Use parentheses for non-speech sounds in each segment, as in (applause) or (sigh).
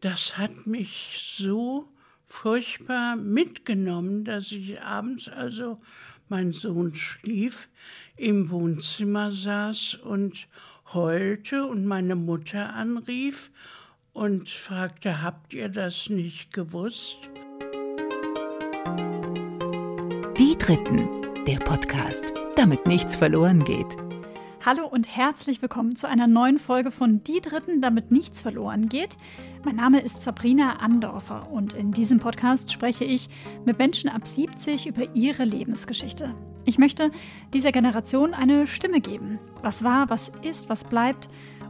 das hat mich so furchtbar mitgenommen, dass ich abends also mein Sohn schlief, im Wohnzimmer saß und heulte und meine Mutter anrief und fragte, habt ihr das nicht gewusst? Die Dritten, der Podcast, damit nichts verloren geht. Hallo und herzlich willkommen zu einer neuen Folge von Die Dritten, damit nichts verloren geht. Mein Name ist Sabrina Andorfer und in diesem Podcast spreche ich mit Menschen ab 70 über ihre Lebensgeschichte. Ich möchte dieser Generation eine Stimme geben. Was war, was ist, was bleibt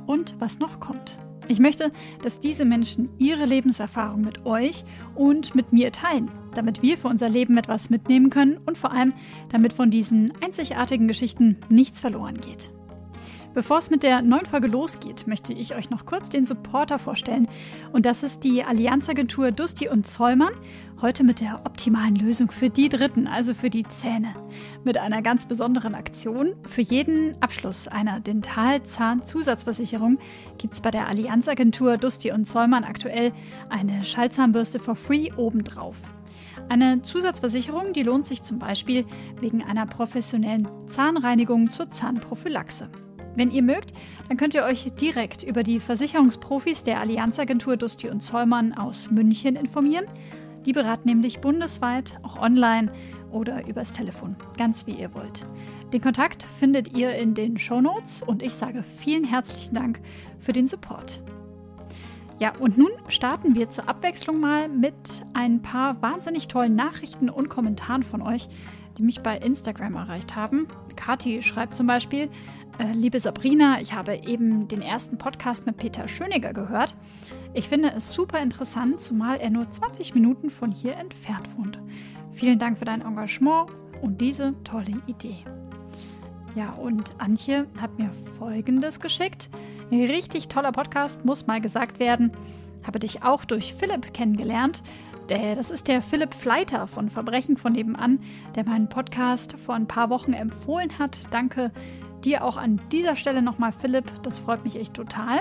und was noch kommt. Ich möchte, dass diese Menschen ihre Lebenserfahrung mit euch und mit mir teilen, damit wir für unser Leben etwas mitnehmen können und vor allem, damit von diesen einzigartigen Geschichten nichts verloren geht. Bevor es mit der neuen Folge losgeht, möchte ich euch noch kurz den Supporter vorstellen. Und das ist die Allianzagentur Dusti und Zollmann. Heute mit der optimalen Lösung für die Dritten, also für die Zähne. Mit einer ganz besonderen Aktion. Für jeden Abschluss einer Dental-Zahn-Zusatzversicherung gibt es bei der Allianzagentur Dusti und Zollmann aktuell eine Schallzahnbürste for free obendrauf. Eine Zusatzversicherung, die lohnt sich zum Beispiel wegen einer professionellen Zahnreinigung zur Zahnprophylaxe. Wenn ihr mögt, dann könnt ihr euch direkt über die Versicherungsprofis der Allianzagentur Dusti und Zollmann aus München informieren. Die beraten nämlich bundesweit, auch online oder übers Telefon, ganz wie ihr wollt. Den Kontakt findet ihr in den Show Notes und ich sage vielen herzlichen Dank für den Support. Ja, und nun starten wir zur Abwechslung mal mit ein paar wahnsinnig tollen Nachrichten und Kommentaren von euch, die mich bei Instagram erreicht haben. Kati schreibt zum Beispiel, äh, liebe Sabrina, ich habe eben den ersten Podcast mit Peter Schöniger gehört. Ich finde es super interessant, zumal er nur 20 Minuten von hier entfernt wohnt. Vielen Dank für dein Engagement und diese tolle Idee. Ja, und Antje hat mir Folgendes geschickt. Richtig toller Podcast, muss mal gesagt werden. Habe dich auch durch Philipp kennengelernt. Das ist der Philipp Fleiter von Verbrechen von nebenan, der meinen Podcast vor ein paar Wochen empfohlen hat. Danke Dir auch an dieser Stelle nochmal, Philipp, das freut mich echt total.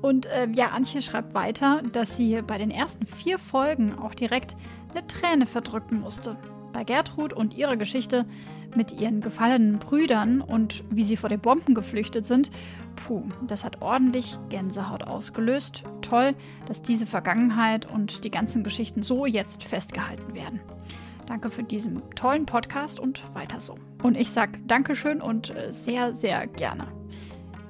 Und äh, ja, Antje schreibt weiter, dass sie bei den ersten vier Folgen auch direkt eine Träne verdrücken musste. Bei Gertrud und ihrer Geschichte mit ihren gefallenen Brüdern und wie sie vor den Bomben geflüchtet sind, puh, das hat ordentlich Gänsehaut ausgelöst. Toll, dass diese Vergangenheit und die ganzen Geschichten so jetzt festgehalten werden. Danke für diesen tollen Podcast und weiter so. Und ich sage Dankeschön und äh, sehr, sehr gerne.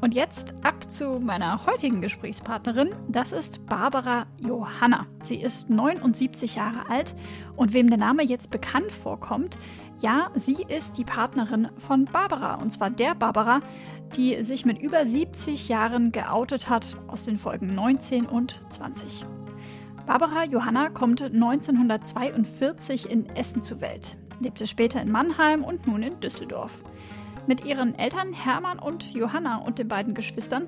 Und jetzt ab zu meiner heutigen Gesprächspartnerin. Das ist Barbara Johanna. Sie ist 79 Jahre alt und wem der Name jetzt bekannt vorkommt, ja, sie ist die Partnerin von Barbara. Und zwar der Barbara, die sich mit über 70 Jahren geoutet hat aus den Folgen 19 und 20. Barbara Johanna kommt 1942 in Essen zur Welt, lebte später in Mannheim und nun in Düsseldorf. Mit ihren Eltern Hermann und Johanna und den beiden Geschwistern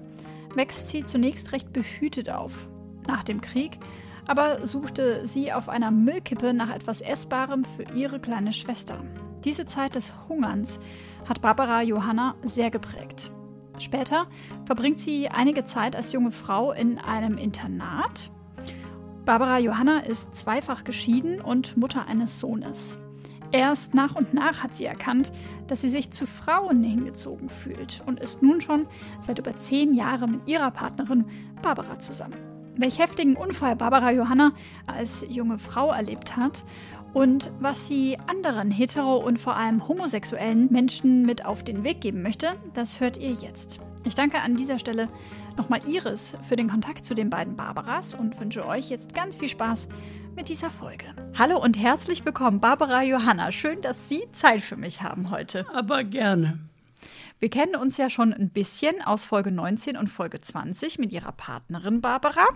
wächst sie zunächst recht behütet auf. Nach dem Krieg aber suchte sie auf einer Müllkippe nach etwas Essbarem für ihre kleine Schwester. Diese Zeit des Hungerns hat Barbara Johanna sehr geprägt. Später verbringt sie einige Zeit als junge Frau in einem Internat Barbara Johanna ist zweifach geschieden und Mutter eines Sohnes. Erst nach und nach hat sie erkannt, dass sie sich zu Frauen hingezogen fühlt und ist nun schon seit über zehn Jahren mit ihrer Partnerin Barbara zusammen. Welch heftigen Unfall Barbara Johanna als junge Frau erlebt hat und was sie anderen hetero- und vor allem homosexuellen Menschen mit auf den Weg geben möchte, das hört ihr jetzt. Ich danke an dieser Stelle nochmal Iris für den Kontakt zu den beiden Barbaras und wünsche euch jetzt ganz viel Spaß mit dieser Folge. Hallo und herzlich willkommen, Barbara Johanna. Schön, dass Sie Zeit für mich haben heute. Aber gerne. Wir kennen uns ja schon ein bisschen aus Folge 19 und Folge 20 mit Ihrer Partnerin Barbara.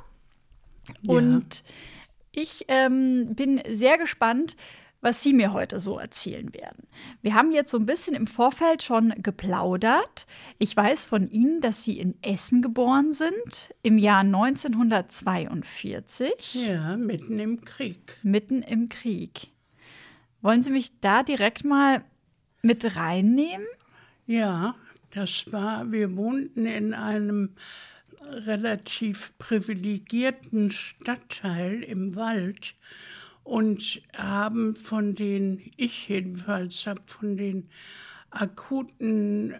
Und ja. Ich ähm, bin sehr gespannt, was Sie mir heute so erzählen werden. Wir haben jetzt so ein bisschen im Vorfeld schon geplaudert. Ich weiß von Ihnen, dass Sie in Essen geboren sind, im Jahr 1942. Ja, mitten im Krieg. Mitten im Krieg. Wollen Sie mich da direkt mal mit reinnehmen? Ja, das war, wir wohnten in einem relativ privilegierten Stadtteil im Wald und haben von den, ich jedenfalls habe von den akuten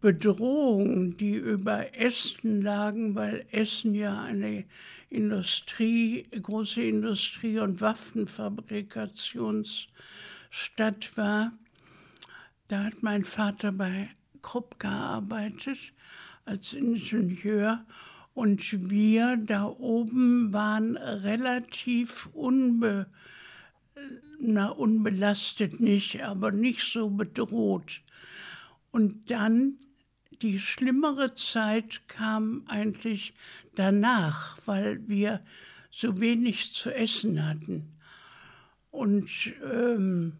Bedrohungen, die über Essen lagen, weil Essen ja eine Industrie, große Industrie- und Waffenfabrikationsstadt war. Da hat mein Vater bei Krupp gearbeitet als Ingenieur und wir da oben waren relativ unbe, na, unbelastet nicht, aber nicht so bedroht. Und dann die schlimmere Zeit kam eigentlich danach, weil wir so wenig zu essen hatten. Und, ähm,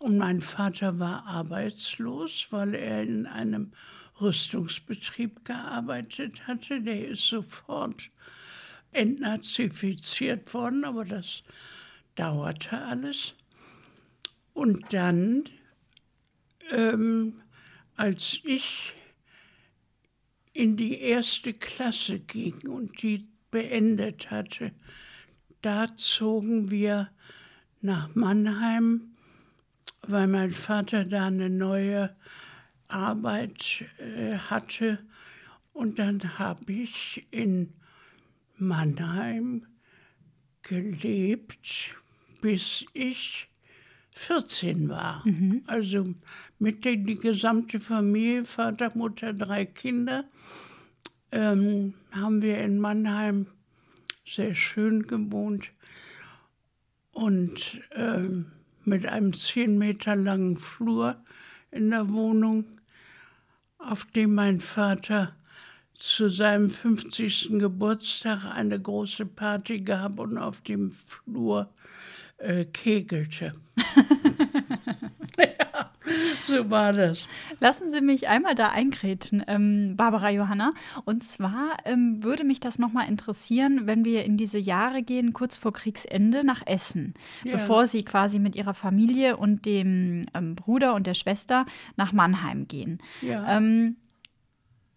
und mein Vater war arbeitslos, weil er in einem Rüstungsbetrieb gearbeitet hatte. Der ist sofort entnazifiziert worden, aber das dauerte alles. Und dann, ähm, als ich in die erste Klasse ging und die beendet hatte, da zogen wir nach Mannheim, weil mein Vater da eine neue Arbeit äh, hatte. Und dann habe ich in Mannheim gelebt, bis ich 14 war. Mhm. Also mit die, die gesamte Familie, Vater, Mutter, drei Kinder, ähm, haben wir in Mannheim sehr schön gewohnt und ähm, mit einem zehn Meter langen Flur in der Wohnung auf dem mein Vater zu seinem 50. Geburtstag eine große Party gab und auf dem Flur äh, kegelte. (laughs) so war das. Lassen Sie mich einmal da eingrätschen, ähm, Barbara Johanna. Und zwar ähm, würde mich das nochmal interessieren, wenn wir in diese Jahre gehen, kurz vor Kriegsende nach Essen, ja. bevor Sie quasi mit Ihrer Familie und dem ähm, Bruder und der Schwester nach Mannheim gehen. Ja. Ähm,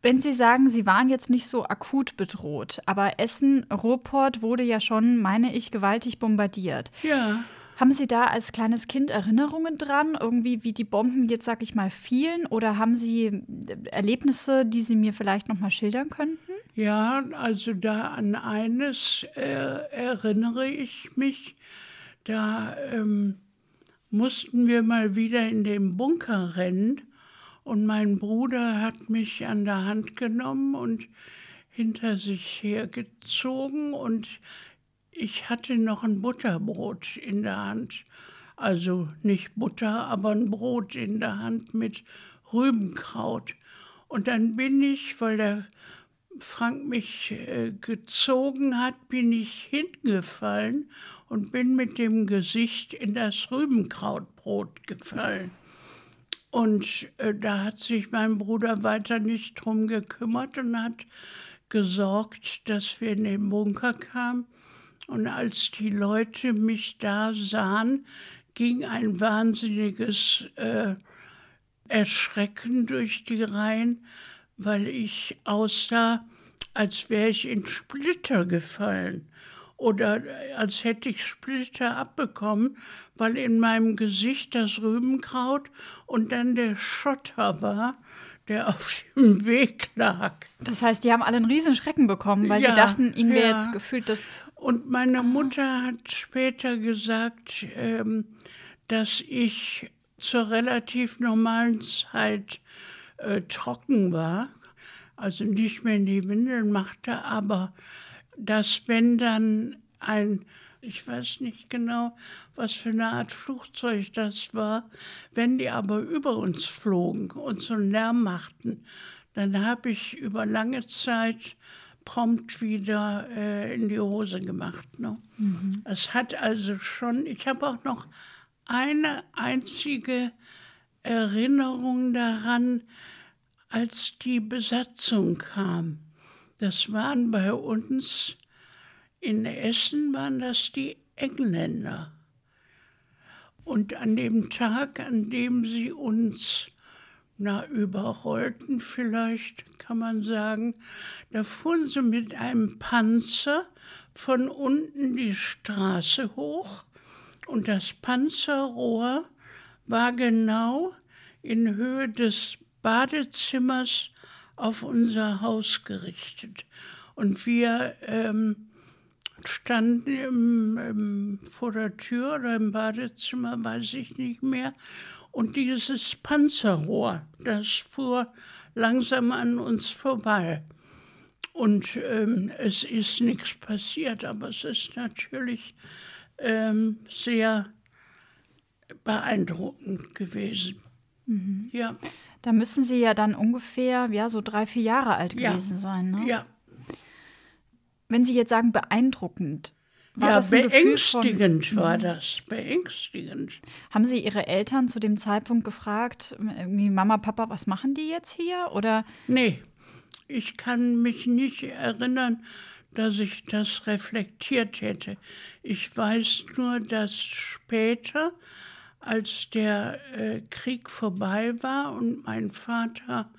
wenn Sie sagen, Sie waren jetzt nicht so akut bedroht, aber Essen, Ruhrport wurde ja schon, meine ich, gewaltig bombardiert. Ja. Haben Sie da als kleines Kind Erinnerungen dran, irgendwie wie die Bomben jetzt, sag ich mal, fielen? Oder haben Sie äh, Erlebnisse, die Sie mir vielleicht noch mal schildern könnten? Ja, also da an eines äh, erinnere ich mich. Da ähm, mussten wir mal wieder in den Bunker rennen und mein Bruder hat mich an der Hand genommen und hinter sich hergezogen und ich hatte noch ein Butterbrot in der Hand. Also nicht Butter, aber ein Brot in der Hand mit Rübenkraut. Und dann bin ich, weil der Frank mich äh, gezogen hat, bin ich hingefallen und bin mit dem Gesicht in das Rübenkrautbrot gefallen. Und äh, da hat sich mein Bruder weiter nicht drum gekümmert und hat gesorgt, dass wir in den Bunker kamen. Und als die Leute mich da sahen, ging ein wahnsinniges äh, Erschrecken durch die Reihen, weil ich aussah, als wäre ich in Splitter gefallen oder als hätte ich Splitter abbekommen, weil in meinem Gesicht das Rübenkraut und dann der Schotter war, der auf dem Weg lag. Das heißt, die haben alle einen riesen Schrecken bekommen, weil ja, sie dachten, ihnen wäre ja. jetzt gefühlt das. Und meine Mutter hat später gesagt, ähm, dass ich zur relativ normalen Zeit äh, trocken war, also nicht mehr in die Windeln machte, aber dass wenn dann ein, ich weiß nicht genau, was für eine Art Flugzeug das war, wenn die aber über uns flogen und so einen Lärm machten, dann habe ich über lange Zeit prompt wieder äh, in die Hose gemacht. Ne? Mhm. Es hat also schon, ich habe auch noch eine einzige Erinnerung daran, als die Besatzung kam. Das waren bei uns in Essen, waren das die Engländer. Und an dem Tag, an dem sie uns na, überrollten vielleicht, kann man sagen. Da fuhren sie mit einem Panzer von unten die Straße hoch und das Panzerrohr war genau in Höhe des Badezimmers auf unser Haus gerichtet. Und wir ähm, standen im, im, vor der Tür oder im Badezimmer, weiß ich nicht mehr. Und dieses Panzerrohr, das fuhr langsam an uns vorbei. Und ähm, es ist nichts passiert, aber es ist natürlich ähm, sehr beeindruckend gewesen. Mhm. Ja. Da müssen Sie ja dann ungefähr ja, so drei, vier Jahre alt gewesen ja. sein. Ne? Ja. Wenn Sie jetzt sagen beeindruckend, war ja, das beängstigend von, war das, beängstigend. Haben Sie Ihre Eltern zu dem Zeitpunkt gefragt, irgendwie Mama, Papa, was machen die jetzt hier? Oder? Nee, ich kann mich nicht erinnern, dass ich das reflektiert hätte. Ich weiß nur, dass später, als der äh, Krieg vorbei war und mein Vater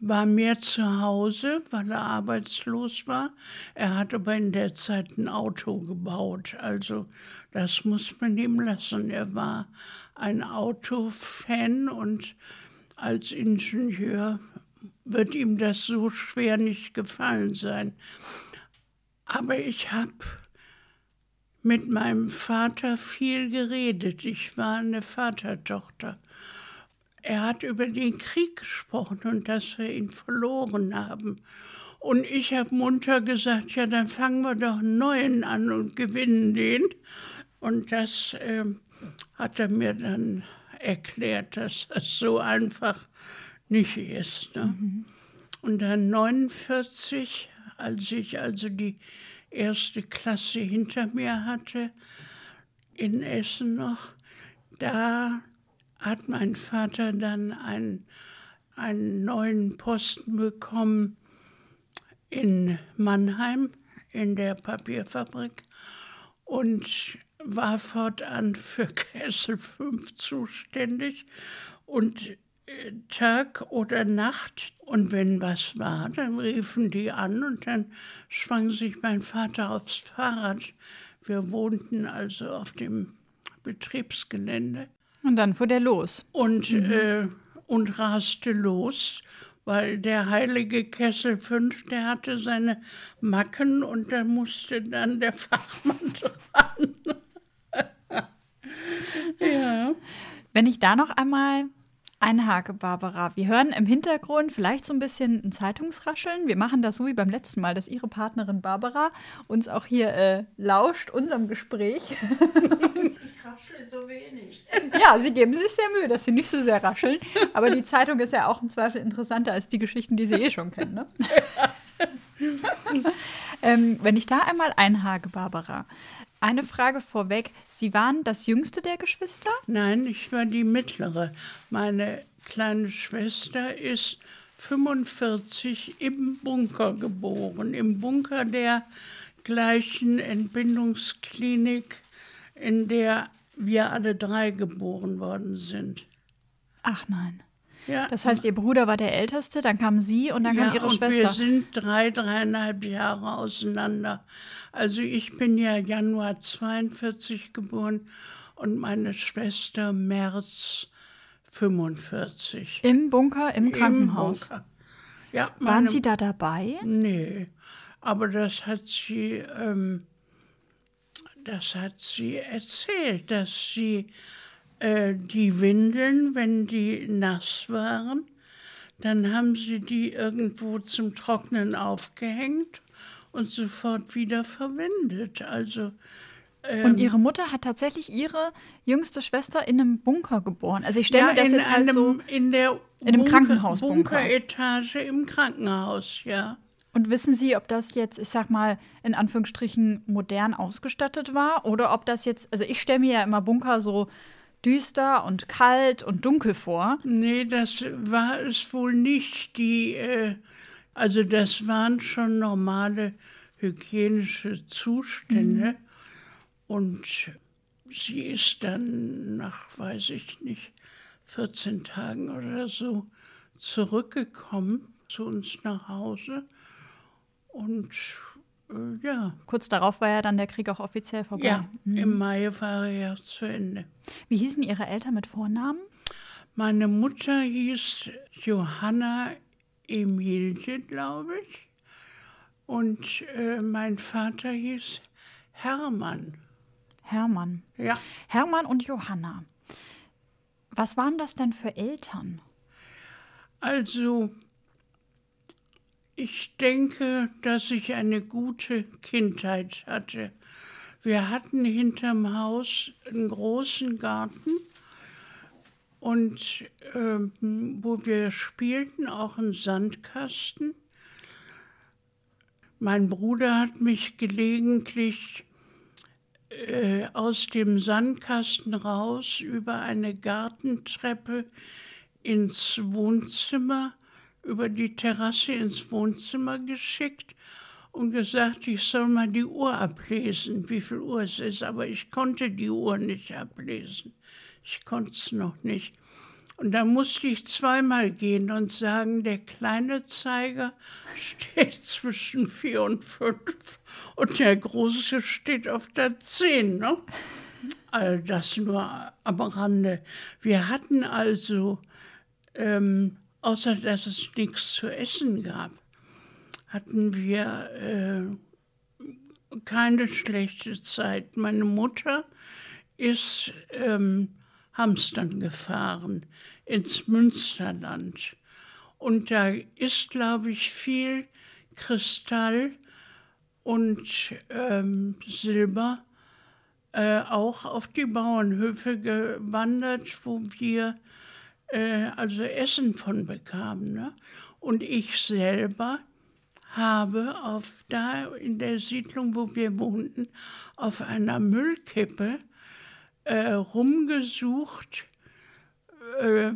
war mehr zu Hause, weil er arbeitslos war. Er hat aber in der Zeit ein Auto gebaut, also das muss man ihm lassen. Er war ein Autofan und als Ingenieur wird ihm das so schwer nicht gefallen sein. Aber ich habe mit meinem Vater viel geredet. Ich war eine Vatertochter. Er hat über den Krieg gesprochen und dass wir ihn verloren haben. Und ich habe munter gesagt, ja, dann fangen wir doch einen neuen an und gewinnen den. Und das äh, hat er mir dann erklärt, dass das so einfach nicht ist. Ne? Mhm. Und dann 49 als ich also die erste Klasse hinter mir hatte, in Essen noch, da hat mein Vater dann einen, einen neuen Posten bekommen in Mannheim in der Papierfabrik und war fortan für (laughs) Kessel 5 zuständig und Tag oder Nacht. Und wenn was war, dann riefen die an und dann schwang sich mein Vater aufs Fahrrad. Wir wohnten also auf dem Betriebsgelände. Und dann fuhr der los. Und, mhm. äh, und raste los, weil der heilige Kessel 5, der hatte seine Macken und da musste dann der Fachmann (laughs) dran. (laughs) ja. Wenn ich da noch einmal einhake, Barbara. Wir hören im Hintergrund vielleicht so ein bisschen ein Zeitungsrascheln. Wir machen das so wie beim letzten Mal, dass Ihre Partnerin Barbara uns auch hier äh, lauscht, unserem Gespräch. (laughs) Ich raschel so wenig. (laughs) Ja, Sie geben sich sehr Mühe, dass Sie nicht so sehr rascheln. Aber die Zeitung ist ja auch im Zweifel interessanter als die Geschichten, die Sie eh schon kennen. Ne? (laughs) ähm, wenn ich da einmal einhake, Barbara. Eine Frage vorweg. Sie waren das jüngste der Geschwister? Nein, ich war die mittlere. Meine kleine Schwester ist 45 im Bunker geboren, im Bunker der gleichen Entbindungsklinik, in der wir alle drei geboren worden sind. Ach nein. Ja. Das heißt, Ihr Bruder war der Älteste, dann kam Sie und dann ja, kam Ihre und Schwester. Wir sind drei, dreieinhalb Jahre auseinander. Also ich bin ja Januar 42 geboren und meine Schwester März 45. Im Bunker, im Krankenhaus. Im Bunker. Ja, meine, Waren Sie da dabei? Nee, aber das hat sie, ähm, das hat sie erzählt, dass sie äh, die Windeln, wenn die nass waren, dann haben sie die irgendwo zum Trocknen aufgehängt und sofort wieder verwendet. Also ähm, und ihre Mutter hat tatsächlich ihre jüngste Schwester in einem Bunker geboren. Also ich stelle ja, mir das jetzt halt einem, so in der in einem Krankenhaus Bunkeretage im Krankenhaus, ja. Und wissen Sie, ob das jetzt, ich sag mal, in Anführungsstrichen modern ausgestattet war oder ob das jetzt, also ich stelle mir ja immer Bunker so düster und kalt und dunkel vor. Nee, das war es wohl nicht. Die, äh, also das waren schon normale hygienische Zustände. Mhm. Und sie ist dann nach, weiß ich nicht, 14 Tagen oder so zurückgekommen zu uns nach Hause. Und ja. Kurz darauf war ja dann der Krieg auch offiziell vorbei. Ja, mhm. im Mai war er ja zu Ende. Wie hießen Ihre Eltern mit Vornamen? Meine Mutter hieß Johanna Emilie, glaube ich. Und äh, mein Vater hieß Hermann. Hermann. Ja. Hermann und Johanna. Was waren das denn für Eltern? Also, ich denke, dass ich eine gute Kindheit hatte. Wir hatten hinterm Haus einen großen Garten und ähm, wo wir spielten, auch einen Sandkasten. Mein Bruder hat mich gelegentlich äh, aus dem Sandkasten raus über eine Gartentreppe ins Wohnzimmer, über die Terrasse ins Wohnzimmer geschickt und gesagt, ich soll mal die Uhr ablesen, wie viel Uhr es ist. Aber ich konnte die Uhr nicht ablesen. Ich konnte es noch nicht. Und da musste ich zweimal gehen und sagen, der kleine Zeiger (laughs) steht zwischen vier und fünf und der große steht auf der zehn. Ne? All das nur am Rande. Wir hatten also, ähm, außer dass es nichts zu essen gab, hatten wir äh, keine schlechte Zeit. Meine Mutter ist ähm, Hamstern gefahren ins Münsterland. Und da ist, glaube ich, viel Kristall und ähm, Silber äh, auch auf die Bauernhöfe gewandert, wo wir äh, also Essen von bekamen. Ne? Und ich selber habe auf da in der Siedlung, wo wir wohnten, auf einer Müllkippe äh, rumgesucht äh,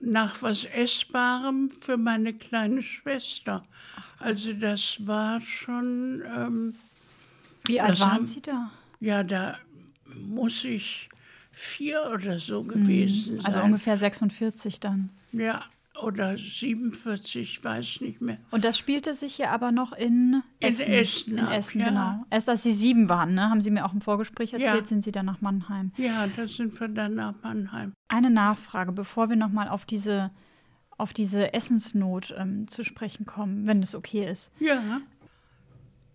nach was Essbarem für meine kleine Schwester. Also das war schon. Ähm, Wie alt waren haben, Sie da? Ja, da muss ich vier oder so gewesen also sein. Also ungefähr 46 dann. Ja, oder 47, ich weiß nicht mehr. Und das spielte sich ja aber noch in Essen. In Essen, in Essen ja. genau. Erst als Sie sieben waren, ne, haben Sie mir auch im Vorgespräch erzählt, ja. sind Sie dann nach Mannheim. Ja, da sind wir dann nach Mannheim. Eine Nachfrage, bevor wir nochmal auf diese, auf diese Essensnot ähm, zu sprechen kommen, wenn es okay ist. Ja.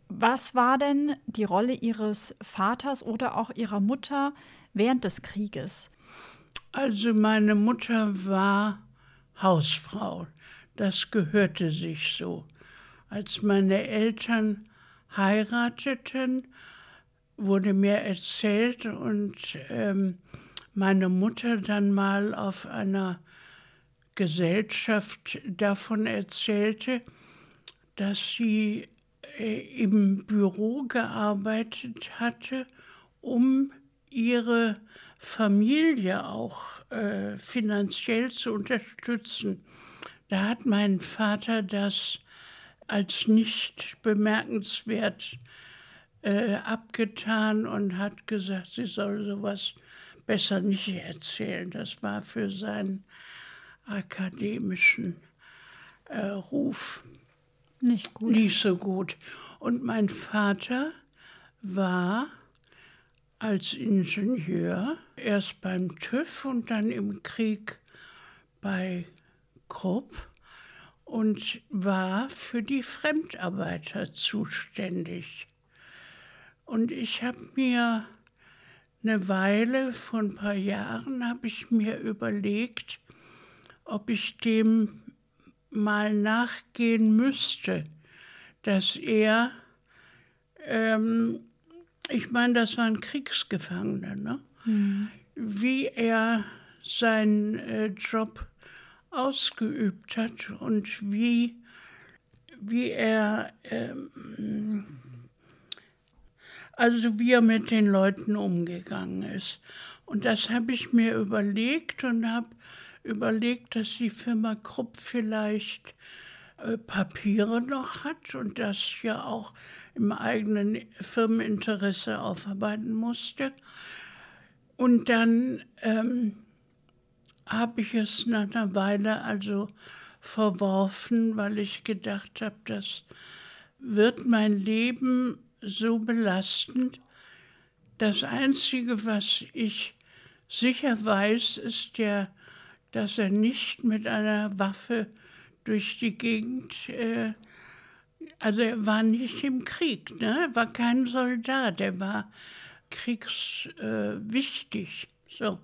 Was war denn die Rolle Ihres Vaters oder auch Ihrer Mutter während des Krieges? Also meine Mutter war Hausfrau. Das gehörte sich so. Als meine Eltern heirateten, wurde mir erzählt und ähm, meine Mutter dann mal auf einer Gesellschaft davon erzählte, dass sie äh, im Büro gearbeitet hatte, um ihre Familie auch äh, finanziell zu unterstützen. Da hat mein Vater das als nicht bemerkenswert äh, abgetan und hat gesagt, sie soll sowas besser nicht erzählen. Das war für seinen akademischen äh, Ruf nicht, gut. nicht so gut. Und mein Vater war als Ingenieur, erst beim TÜV und dann im Krieg bei Krupp und war für die Fremdarbeiter zuständig. Und ich habe mir eine Weile, vor ein paar Jahren, habe ich mir überlegt, ob ich dem mal nachgehen müsste, dass er ähm, ich meine, das waren Kriegsgefangene, ne? Mhm. wie er seinen äh, Job ausgeübt hat und wie, wie er, ähm, also wie er mit den Leuten umgegangen ist. Und das habe ich mir überlegt und habe überlegt, dass die Firma Krupp vielleicht äh, Papiere noch hat und das ja auch im eigenen Firmeninteresse aufarbeiten musste. Und dann ähm, habe ich es nach einer Weile also verworfen, weil ich gedacht habe, das wird mein Leben so belastend. Das Einzige, was ich sicher weiß, ist ja, dass er nicht mit einer Waffe durch die Gegend, äh, also er war nicht im Krieg, ne? er war kein Soldat, er war kriegswichtig. Äh, so,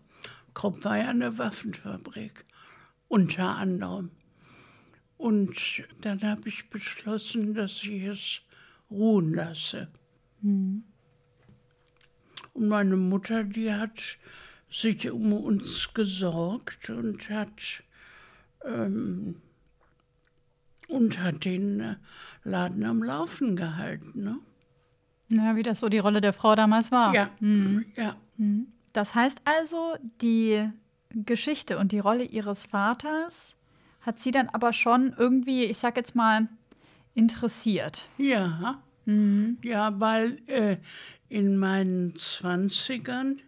Krupp war ja eine Waffenfabrik, unter anderem. Und dann habe ich beschlossen, dass ich es ruhen lasse. Mhm. Und meine Mutter, die hat sich um uns gesorgt und hat, ähm, und hat den äh, Laden am Laufen gehalten. Ne? Na, wie das so die Rolle der Frau damals war. Ja, mhm. ja. Mhm. Das heißt also, die Geschichte und die Rolle ihres Vaters hat sie dann aber schon irgendwie, ich sag jetzt mal, interessiert. Ja, mhm. ja, weil äh, in meinen Zwanzigern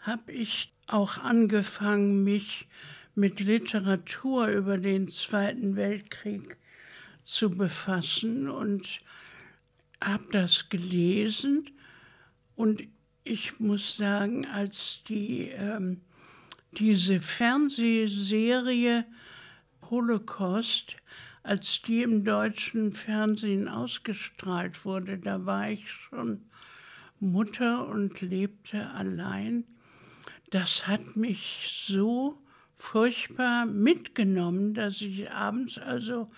habe ich auch angefangen, mich mit Literatur über den Zweiten Weltkrieg zu befassen und habe das gelesen. Und ich muss sagen, als die, ähm, diese Fernsehserie Holocaust, als die im deutschen Fernsehen ausgestrahlt wurde, da war ich schon Mutter und lebte allein. Das hat mich so furchtbar mitgenommen, dass ich abends, also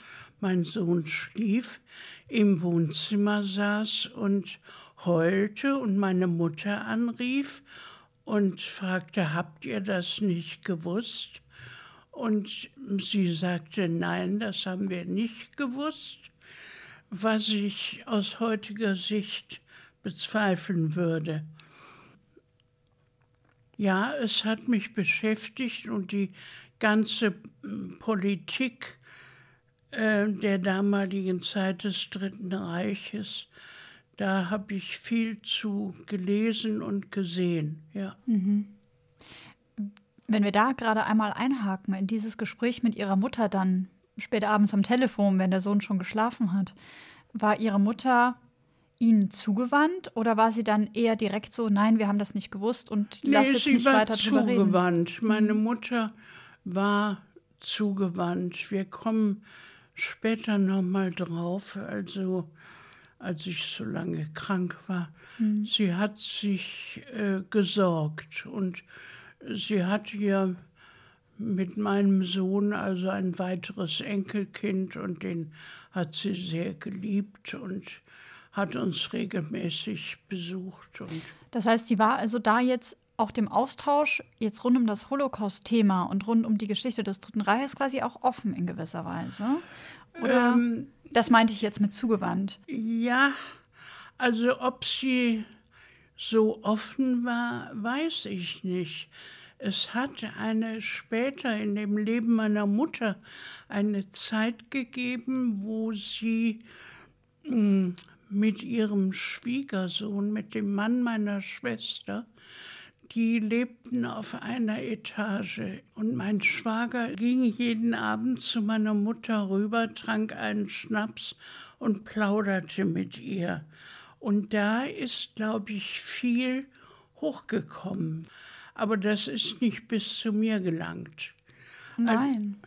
mein Sohn schlief, im Wohnzimmer saß und heulte und meine Mutter anrief und fragte, habt ihr das nicht gewusst? Und sie sagte, nein, das haben wir nicht gewusst, was ich aus heutiger Sicht bezweifeln würde. Ja, es hat mich beschäftigt und die ganze hm, Politik äh, der damaligen Zeit des Dritten Reiches, da habe ich viel zu gelesen und gesehen. Ja. Mhm. Wenn wir da gerade einmal einhaken in dieses Gespräch mit Ihrer Mutter dann spät abends am Telefon, wenn der Sohn schon geschlafen hat, war Ihre Mutter Ihnen zugewandt oder war sie dann eher direkt so, nein, wir haben das nicht gewusst und nee, lass jetzt nicht weiter drüber reden? zugewandt. Meine mhm. Mutter war zugewandt. Wir kommen später noch mal drauf, also als ich so lange krank war. Mhm. Sie hat sich äh, gesorgt und sie hat ihr mit meinem Sohn also ein weiteres Enkelkind und den hat sie sehr geliebt und hat uns regelmäßig besucht. Und das heißt, sie war also da jetzt auch dem Austausch jetzt rund um das Holocaust-Thema und rund um die Geschichte des Dritten Reiches quasi auch offen in gewisser Weise. Oder ähm, das meinte ich jetzt mit zugewandt? Ja, also ob sie so offen war, weiß ich nicht. Es hat eine später in dem Leben meiner Mutter eine Zeit gegeben, wo sie mh, hm, mit ihrem Schwiegersohn, mit dem Mann meiner Schwester, die lebten auf einer Etage und mein Schwager ging jeden Abend zu meiner Mutter rüber, trank einen Schnaps und plauderte mit ihr. Und da ist, glaube ich, viel hochgekommen. Aber das ist nicht bis zu mir gelangt. Nein.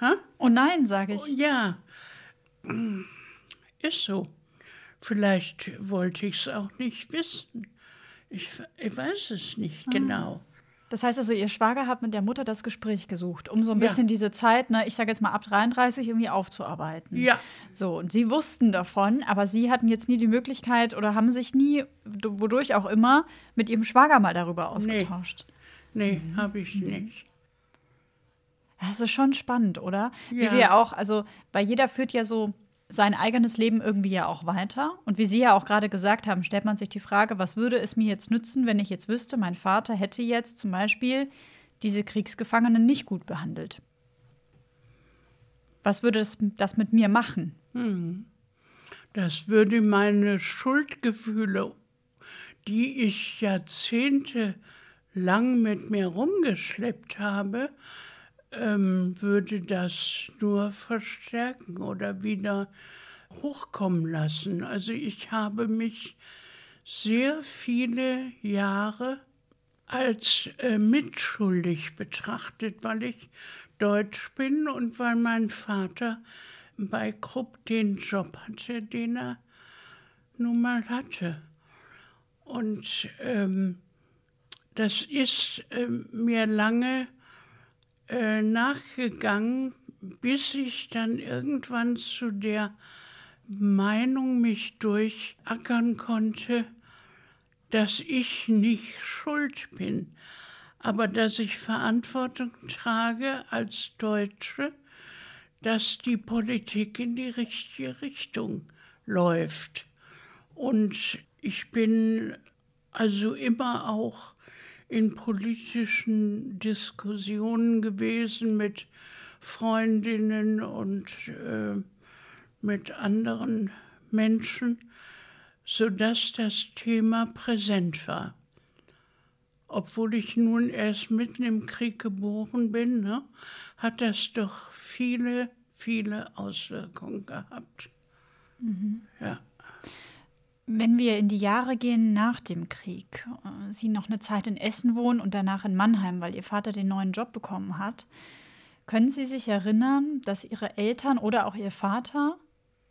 Also, oh nein, sage ich. Ja, ist so. Vielleicht wollte ich es auch nicht wissen. Ich, ich weiß es nicht ah. genau. Das heißt also, Ihr Schwager hat mit der Mutter das Gespräch gesucht, um so ein bisschen diese Zeit, ne, ich sage jetzt mal ab 33, irgendwie aufzuarbeiten. Ja. So, und Sie wussten davon, aber Sie hatten jetzt nie die Möglichkeit oder haben sich nie, wodurch auch immer, mit Ihrem Schwager mal darüber ausgetauscht. Nee, nee mhm. habe ich nicht. Das ist schon spannend, oder? Ja. Wie wir auch, also, weil jeder führt ja so sein eigenes Leben irgendwie ja auch weiter. Und wie Sie ja auch gerade gesagt haben, stellt man sich die Frage, was würde es mir jetzt nützen, wenn ich jetzt wüsste, mein Vater hätte jetzt zum Beispiel diese Kriegsgefangenen nicht gut behandelt? Was würde das, das mit mir machen? Hm. Das würde meine Schuldgefühle, die ich Jahrzehnte lang mit mir rumgeschleppt habe, ähm, würde das nur verstärken oder wieder hochkommen lassen. Also ich habe mich sehr viele Jahre als äh, mitschuldig betrachtet, weil ich Deutsch bin und weil mein Vater bei Krupp den Job hatte, den er nun mal hatte. Und ähm, das ist äh, mir lange äh, nachgegangen, bis ich dann irgendwann zu der Meinung mich durchackern konnte, dass ich nicht schuld bin, aber dass ich Verantwortung trage als Deutsche, dass die Politik in die richtige Richtung läuft. Und ich bin also immer auch in politischen Diskussionen gewesen mit Freundinnen und äh, mit anderen Menschen sodass das Thema präsent war. Obwohl ich nun erst mitten im Krieg geboren bin, ne, hat das doch viele, viele Auswirkungen gehabt. Mhm. Ja. Wenn wir in die Jahre gehen nach dem Krieg, äh, Sie noch eine Zeit in Essen wohnen und danach in Mannheim, weil Ihr Vater den neuen Job bekommen hat, können Sie sich erinnern, dass Ihre Eltern oder auch Ihr Vater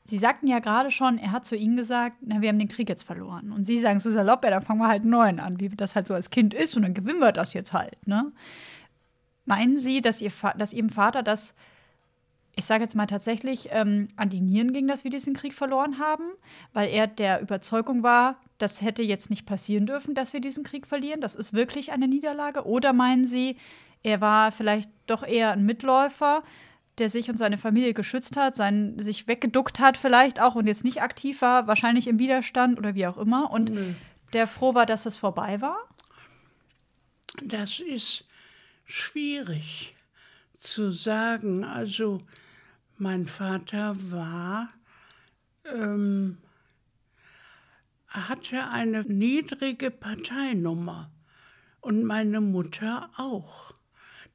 Sie sagten ja gerade schon, er hat zu Ihnen gesagt, na, wir haben den Krieg jetzt verloren. Und Sie sagen so salopp, ja, dann fangen wir halt einen neuen an, wie das halt so als Kind ist und dann gewinnen wir das jetzt halt. Ne? Meinen Sie, dass, ihr, dass Ihrem Vater das, ich sage jetzt mal tatsächlich, ähm, an die Nieren ging, dass wir diesen Krieg verloren haben, weil er der Überzeugung war, das hätte jetzt nicht passieren dürfen, dass wir diesen Krieg verlieren? Das ist wirklich eine Niederlage? Oder meinen Sie, er war vielleicht doch eher ein Mitläufer, der sich und seine Familie geschützt hat, sein, sich weggeduckt hat vielleicht auch und jetzt nicht aktiv war, wahrscheinlich im Widerstand oder wie auch immer. Und Nö. der froh war, dass es vorbei war? Das ist schwierig zu sagen. Also mein Vater war, ähm, hatte eine niedrige Parteinummer und meine Mutter auch.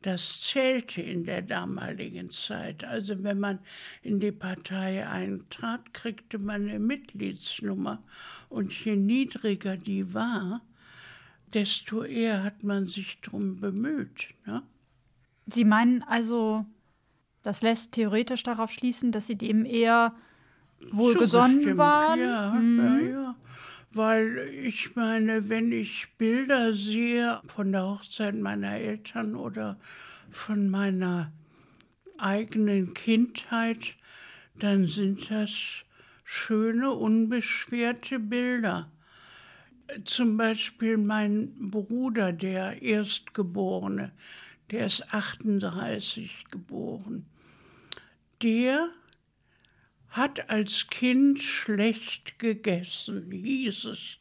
Das zählte in der damaligen Zeit. Also wenn man in die Partei eintrat, kriegte man eine Mitgliedsnummer. Und je niedriger die war, desto eher hat man sich darum bemüht. Ne? Sie meinen also, das lässt theoretisch darauf schließen, dass Sie dem eher wohlgesonnen waren? Ja, mhm. ja, ja. Weil ich meine, wenn ich Bilder sehe von der Hochzeit meiner Eltern oder von meiner eigenen Kindheit, dann sind das schöne, unbeschwerte Bilder. Zum Beispiel mein Bruder, der Erstgeborene, der ist 38 geboren. Der hat als Kind schlecht gegessen, hieß es.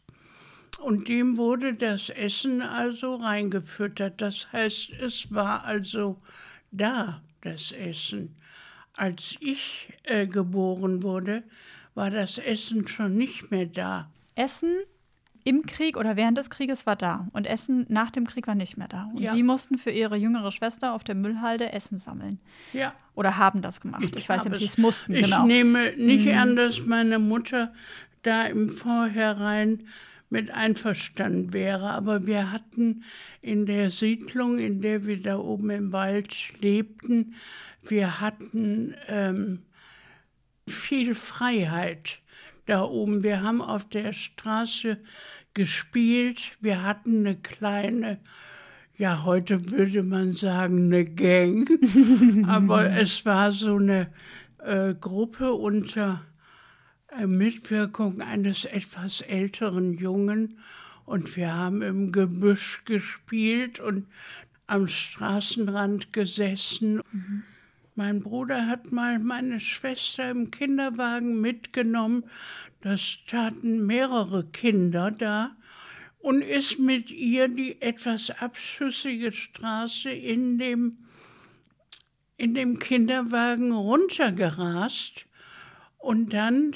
Und dem wurde das Essen also reingefüttert. Das heißt, es war also da, das Essen. Als ich äh, geboren wurde, war das Essen schon nicht mehr da. Essen im Krieg oder während des Krieges war da und Essen nach dem Krieg war nicht mehr da. Und ja. sie mussten für ihre jüngere Schwester auf der Müllhalde Essen sammeln. Ja. Oder haben das gemacht. Ich, ich weiß nicht, ob sie es mussten. Ich genau. nehme nicht mhm. an, dass meine Mutter da im Vorhinein mit einverstanden wäre. Aber wir hatten in der Siedlung, in der wir da oben im Wald lebten, wir hatten ähm, viel Freiheit da oben. Wir haben auf der Straße gespielt. Wir hatten eine kleine, ja, heute würde man sagen, eine Gang. (laughs) Aber es war so eine äh, Gruppe unter äh, Mitwirkung eines etwas älteren Jungen. Und wir haben im Gebüsch gespielt und am Straßenrand gesessen. Mhm. Mein Bruder hat mal meine Schwester im Kinderwagen mitgenommen. Das taten mehrere Kinder da und ist mit ihr die etwas abschüssige Straße in dem, in dem Kinderwagen runtergerast und dann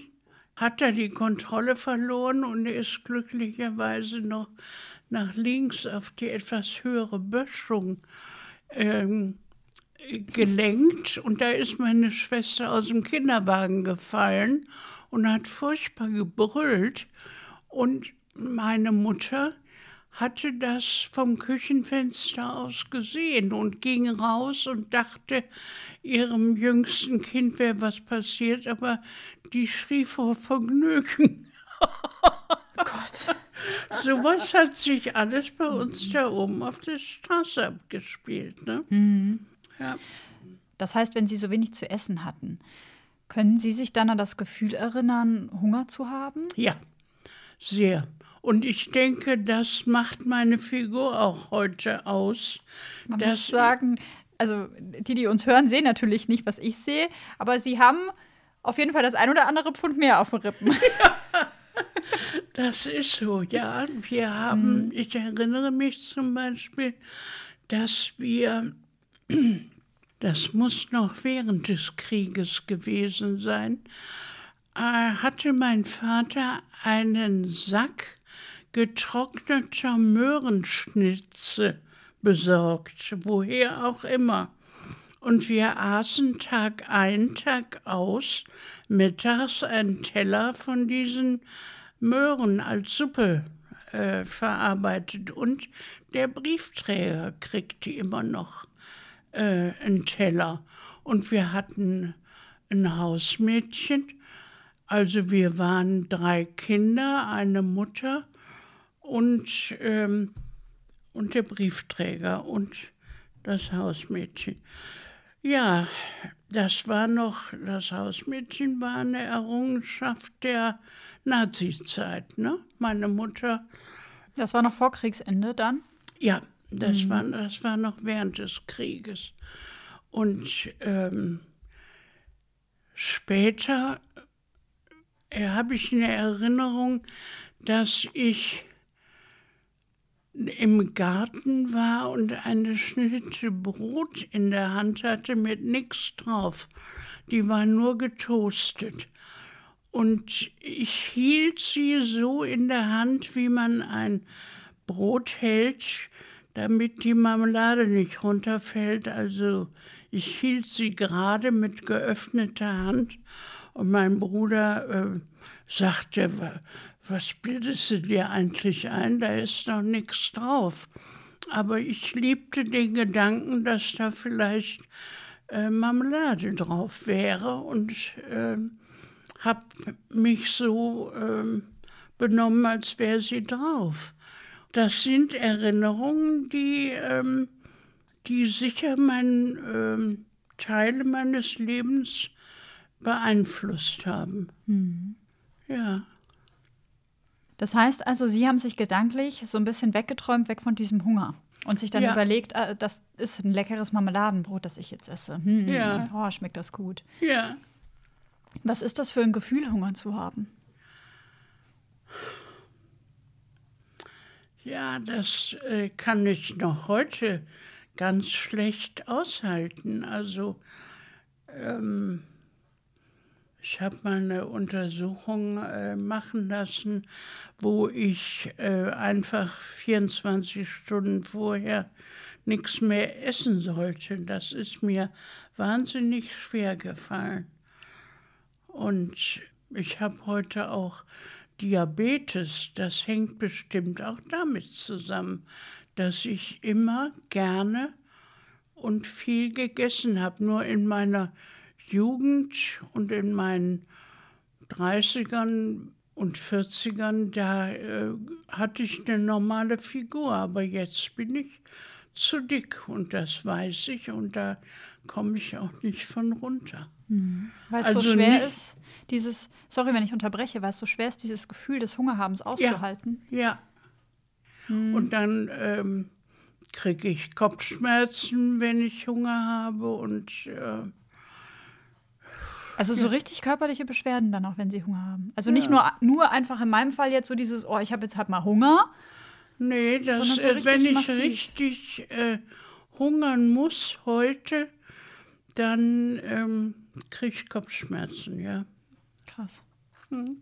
hat er die Kontrolle verloren und ist glücklicherweise noch nach links auf die etwas höhere Böschung ähm, gelenkt und da ist meine Schwester aus dem Kinderwagen gefallen und hat furchtbar gebrüllt und meine Mutter hatte das vom Küchenfenster aus gesehen und ging raus und dachte, ihrem jüngsten Kind wäre was passiert, aber die schrie vor Vergnügen. Gott. (laughs) Sowas hat sich alles bei uns da oben auf der Straße abgespielt. Ne? Mhm. Ja. Das heißt, wenn Sie so wenig zu essen hatten, können Sie sich dann an das Gefühl erinnern, Hunger zu haben? Ja, sehr. Und ich denke, das macht meine Figur auch heute aus. Man muss sagen, also die, die uns hören, sehen natürlich nicht, was ich sehe, aber sie haben auf jeden Fall das ein oder andere Pfund mehr auf den Rippen. Ja, (laughs) das ist so, ja. Wir haben, mhm. ich erinnere mich zum Beispiel, dass wir, das muss noch während des Krieges gewesen sein, äh, hatte mein Vater einen Sack getrockneter Möhrenschnitze besorgt, woher auch immer. Und wir aßen Tag ein, Tag aus, mittags einen Teller von diesen Möhren als Suppe äh, verarbeitet. Und der Briefträger kriegte immer noch äh, einen Teller. Und wir hatten ein Hausmädchen. Also wir waren drei Kinder, eine Mutter und, ähm, und der Briefträger und das Hausmädchen. Ja, das war noch, das Hausmädchen war eine Errungenschaft der Nazizeit, ne? Meine Mutter. Das war noch vor Kriegsende dann? Ja, das, mhm. war, das war noch während des Krieges. Und ähm, später äh, habe ich eine Erinnerung, dass ich im Garten war und eine Schnitte Brot in der Hand hatte mit nichts drauf. Die war nur getoastet. Und ich hielt sie so in der Hand, wie man ein Brot hält, damit die Marmelade nicht runterfällt. Also ich hielt sie gerade mit geöffneter Hand und mein Bruder äh, sagte, was bildest du dir eigentlich ein? Da ist noch nichts drauf. Aber ich liebte den Gedanken, dass da vielleicht äh, Marmelade drauf wäre und äh, habe mich so äh, benommen, als wäre sie drauf. Das sind Erinnerungen, die, ähm, die sicher mein, ähm, Teile meines Lebens beeinflusst haben. Mhm. Ja. Das heißt also, Sie haben sich gedanklich so ein bisschen weggeträumt, weg von diesem Hunger. Und sich dann ja. überlegt, äh, das ist ein leckeres Marmeladenbrot, das ich jetzt esse. Hm, ja. Oh, schmeckt das gut. Ja. Was ist das für ein Gefühl, Hunger zu haben? Ja, das äh, kann ich noch heute ganz schlecht aushalten. Also, ähm, ich habe mal eine Untersuchung äh, machen lassen, wo ich äh, einfach 24 Stunden vorher nichts mehr essen sollte. Das ist mir wahnsinnig schwer gefallen. Und ich habe heute auch Diabetes. Das hängt bestimmt auch damit zusammen, dass ich immer gerne und viel gegessen habe. Nur in meiner Jugend und in meinen 30ern und 40ern, da äh, hatte ich eine normale Figur, aber jetzt bin ich zu dick und das weiß ich und da komme ich auch nicht von runter. Mhm. Weil es also so schwer ist, dieses, sorry, wenn ich unterbreche, weil es so schwer ist, dieses Gefühl des Hungerhabens auszuhalten. Ja. ja. Mhm. Und dann ähm, kriege ich Kopfschmerzen, wenn ich Hunger habe und äh, also so richtig körperliche Beschwerden dann auch, wenn sie Hunger haben. Also nicht nur, nur einfach in meinem Fall jetzt so dieses, oh, ich habe jetzt halt mal Hunger. Nee, das, so äh, wenn ich massiv. richtig äh, hungern muss heute, dann ähm, kriege ich Kopfschmerzen, ja. Krass. Hm.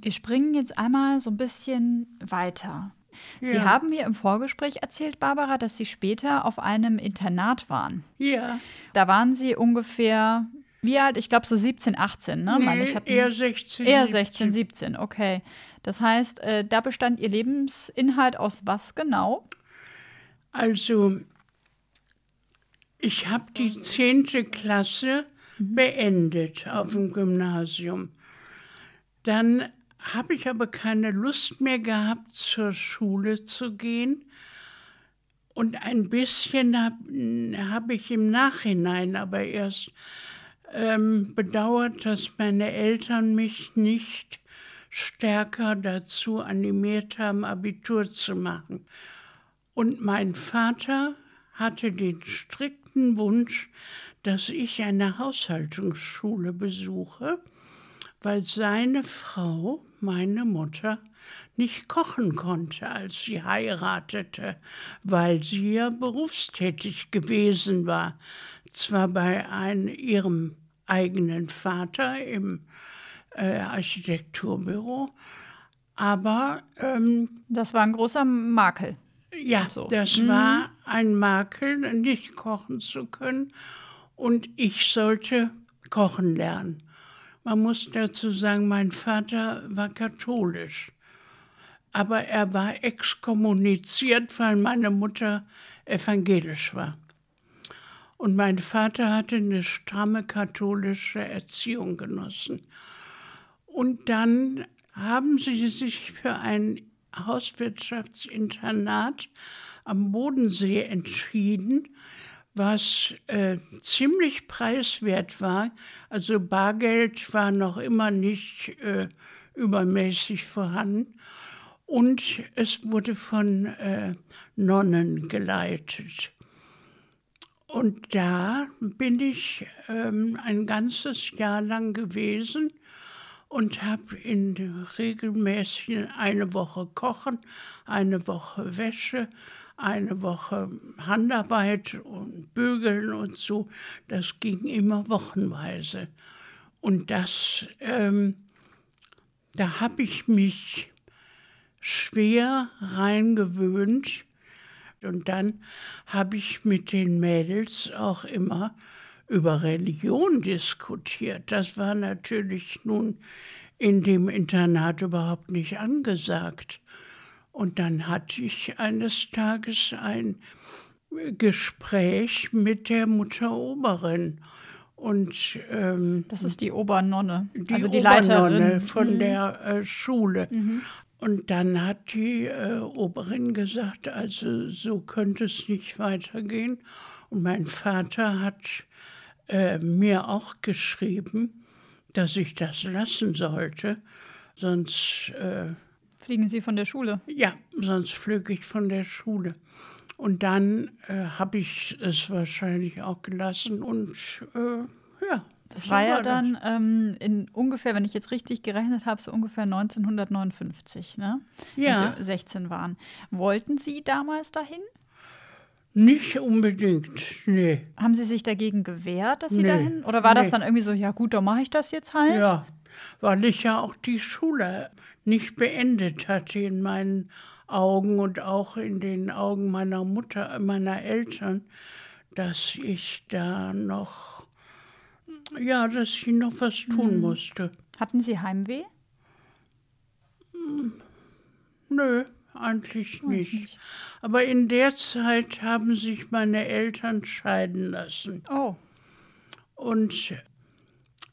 Wir springen jetzt einmal so ein bisschen weiter. Sie Ja. haben mir im Vorgespräch erzählt, Barbara, dass Sie später auf einem Internat waren. Ja, Da waren Sie ungefähr, wie alt? Ich glaube so 17, 18, ne? nee, ich, hatten- eher 16. Eher 17. 16, 17, okay. Das heißt, äh, da bestand Ihr Lebensinhalt aus was genau? Also, ich habe die zehnte Klasse beendet auf dem Gymnasium. Dann habe ich aber keine Lust mehr gehabt, zur Schule zu gehen. Und ein bisschen habe hab ich im Nachhinein aber erst ähm, bedauert, dass meine Eltern mich nicht stärker dazu animiert haben, Abitur zu machen. Und mein Vater hatte den strikten Wunsch, dass ich eine Haushaltungsschule besuche, weil seine Frau, meine Mutter, nicht kochen konnte, als sie heiratete, weil sie ja berufstätig gewesen war. Zwar bei einem, ihrem eigenen Vater im äh, Architekturbüro, aber ähm, Das war ein großer Makel. Ja, so. das war ein Makel, nicht kochen zu können. Und ich sollte kochen lernen. Man muss dazu sagen, mein Vater war katholisch. Aber er war exkommuniziert, weil meine Mutter evangelisch war. Und mein Vater hatte eine stramme katholische Erziehung genossen. Und dann haben sie sich für ein Hauswirtschaftsinternat am Bodensee entschieden, was äh, ziemlich preiswert war. Also Bargeld war noch immer nicht äh, übermäßig vorhanden. Und es wurde von äh, Nonnen geleitet. Und da bin ich ähm, ein ganzes Jahr lang gewesen und habe in regelmäßig eine Woche Kochen, eine Woche Wäsche, eine Woche Handarbeit und Bügeln und so. Das ging immer wochenweise. Und das, ähm, da habe ich mich schwer reingewöhnt. Und dann habe ich mit den Mädels auch immer über Religion diskutiert. Das war natürlich nun in dem Internat überhaupt nicht angesagt. Und dann hatte ich eines Tages ein Gespräch mit der Mutteroberin. Und ähm, Das ist die Obernonne, die also die Obernonne Leiterin. von der äh, Schule. Und dann hat die äh, Oberin gesagt, also so könnte es nicht weitergehen. Und mein Vater hat äh, mir auch geschrieben, dass ich das lassen sollte, sonst äh, Fliegen Sie von der Schule? ja, sonst flöge ich von der Schule. Und dann äh, habe ich es wahrscheinlich auch gelassen und äh, ja. Das so war ja das. dann ähm, in ungefähr, wenn ich jetzt richtig gerechnet habe, so ungefähr 1959, ne? Ja. Wenn Sie 16 waren. Wollten Sie damals dahin? Nicht unbedingt, nee. Haben Sie sich dagegen gewehrt, dass Sie Nee, dahin? Oder war das nee. dann irgendwie so, ja gut, dann mache ich das jetzt halt? Ja, weil ich ja auch die Schule nicht beendet hatte in meinen Augen und auch in den Augen meiner Mutter, meiner Eltern, dass ich da noch, ja, dass ich noch was tun musste. Hatten Sie Heimweh? Nö, eigentlich nicht. nicht. Aber in der Zeit haben sich meine Eltern scheiden lassen. Oh, Und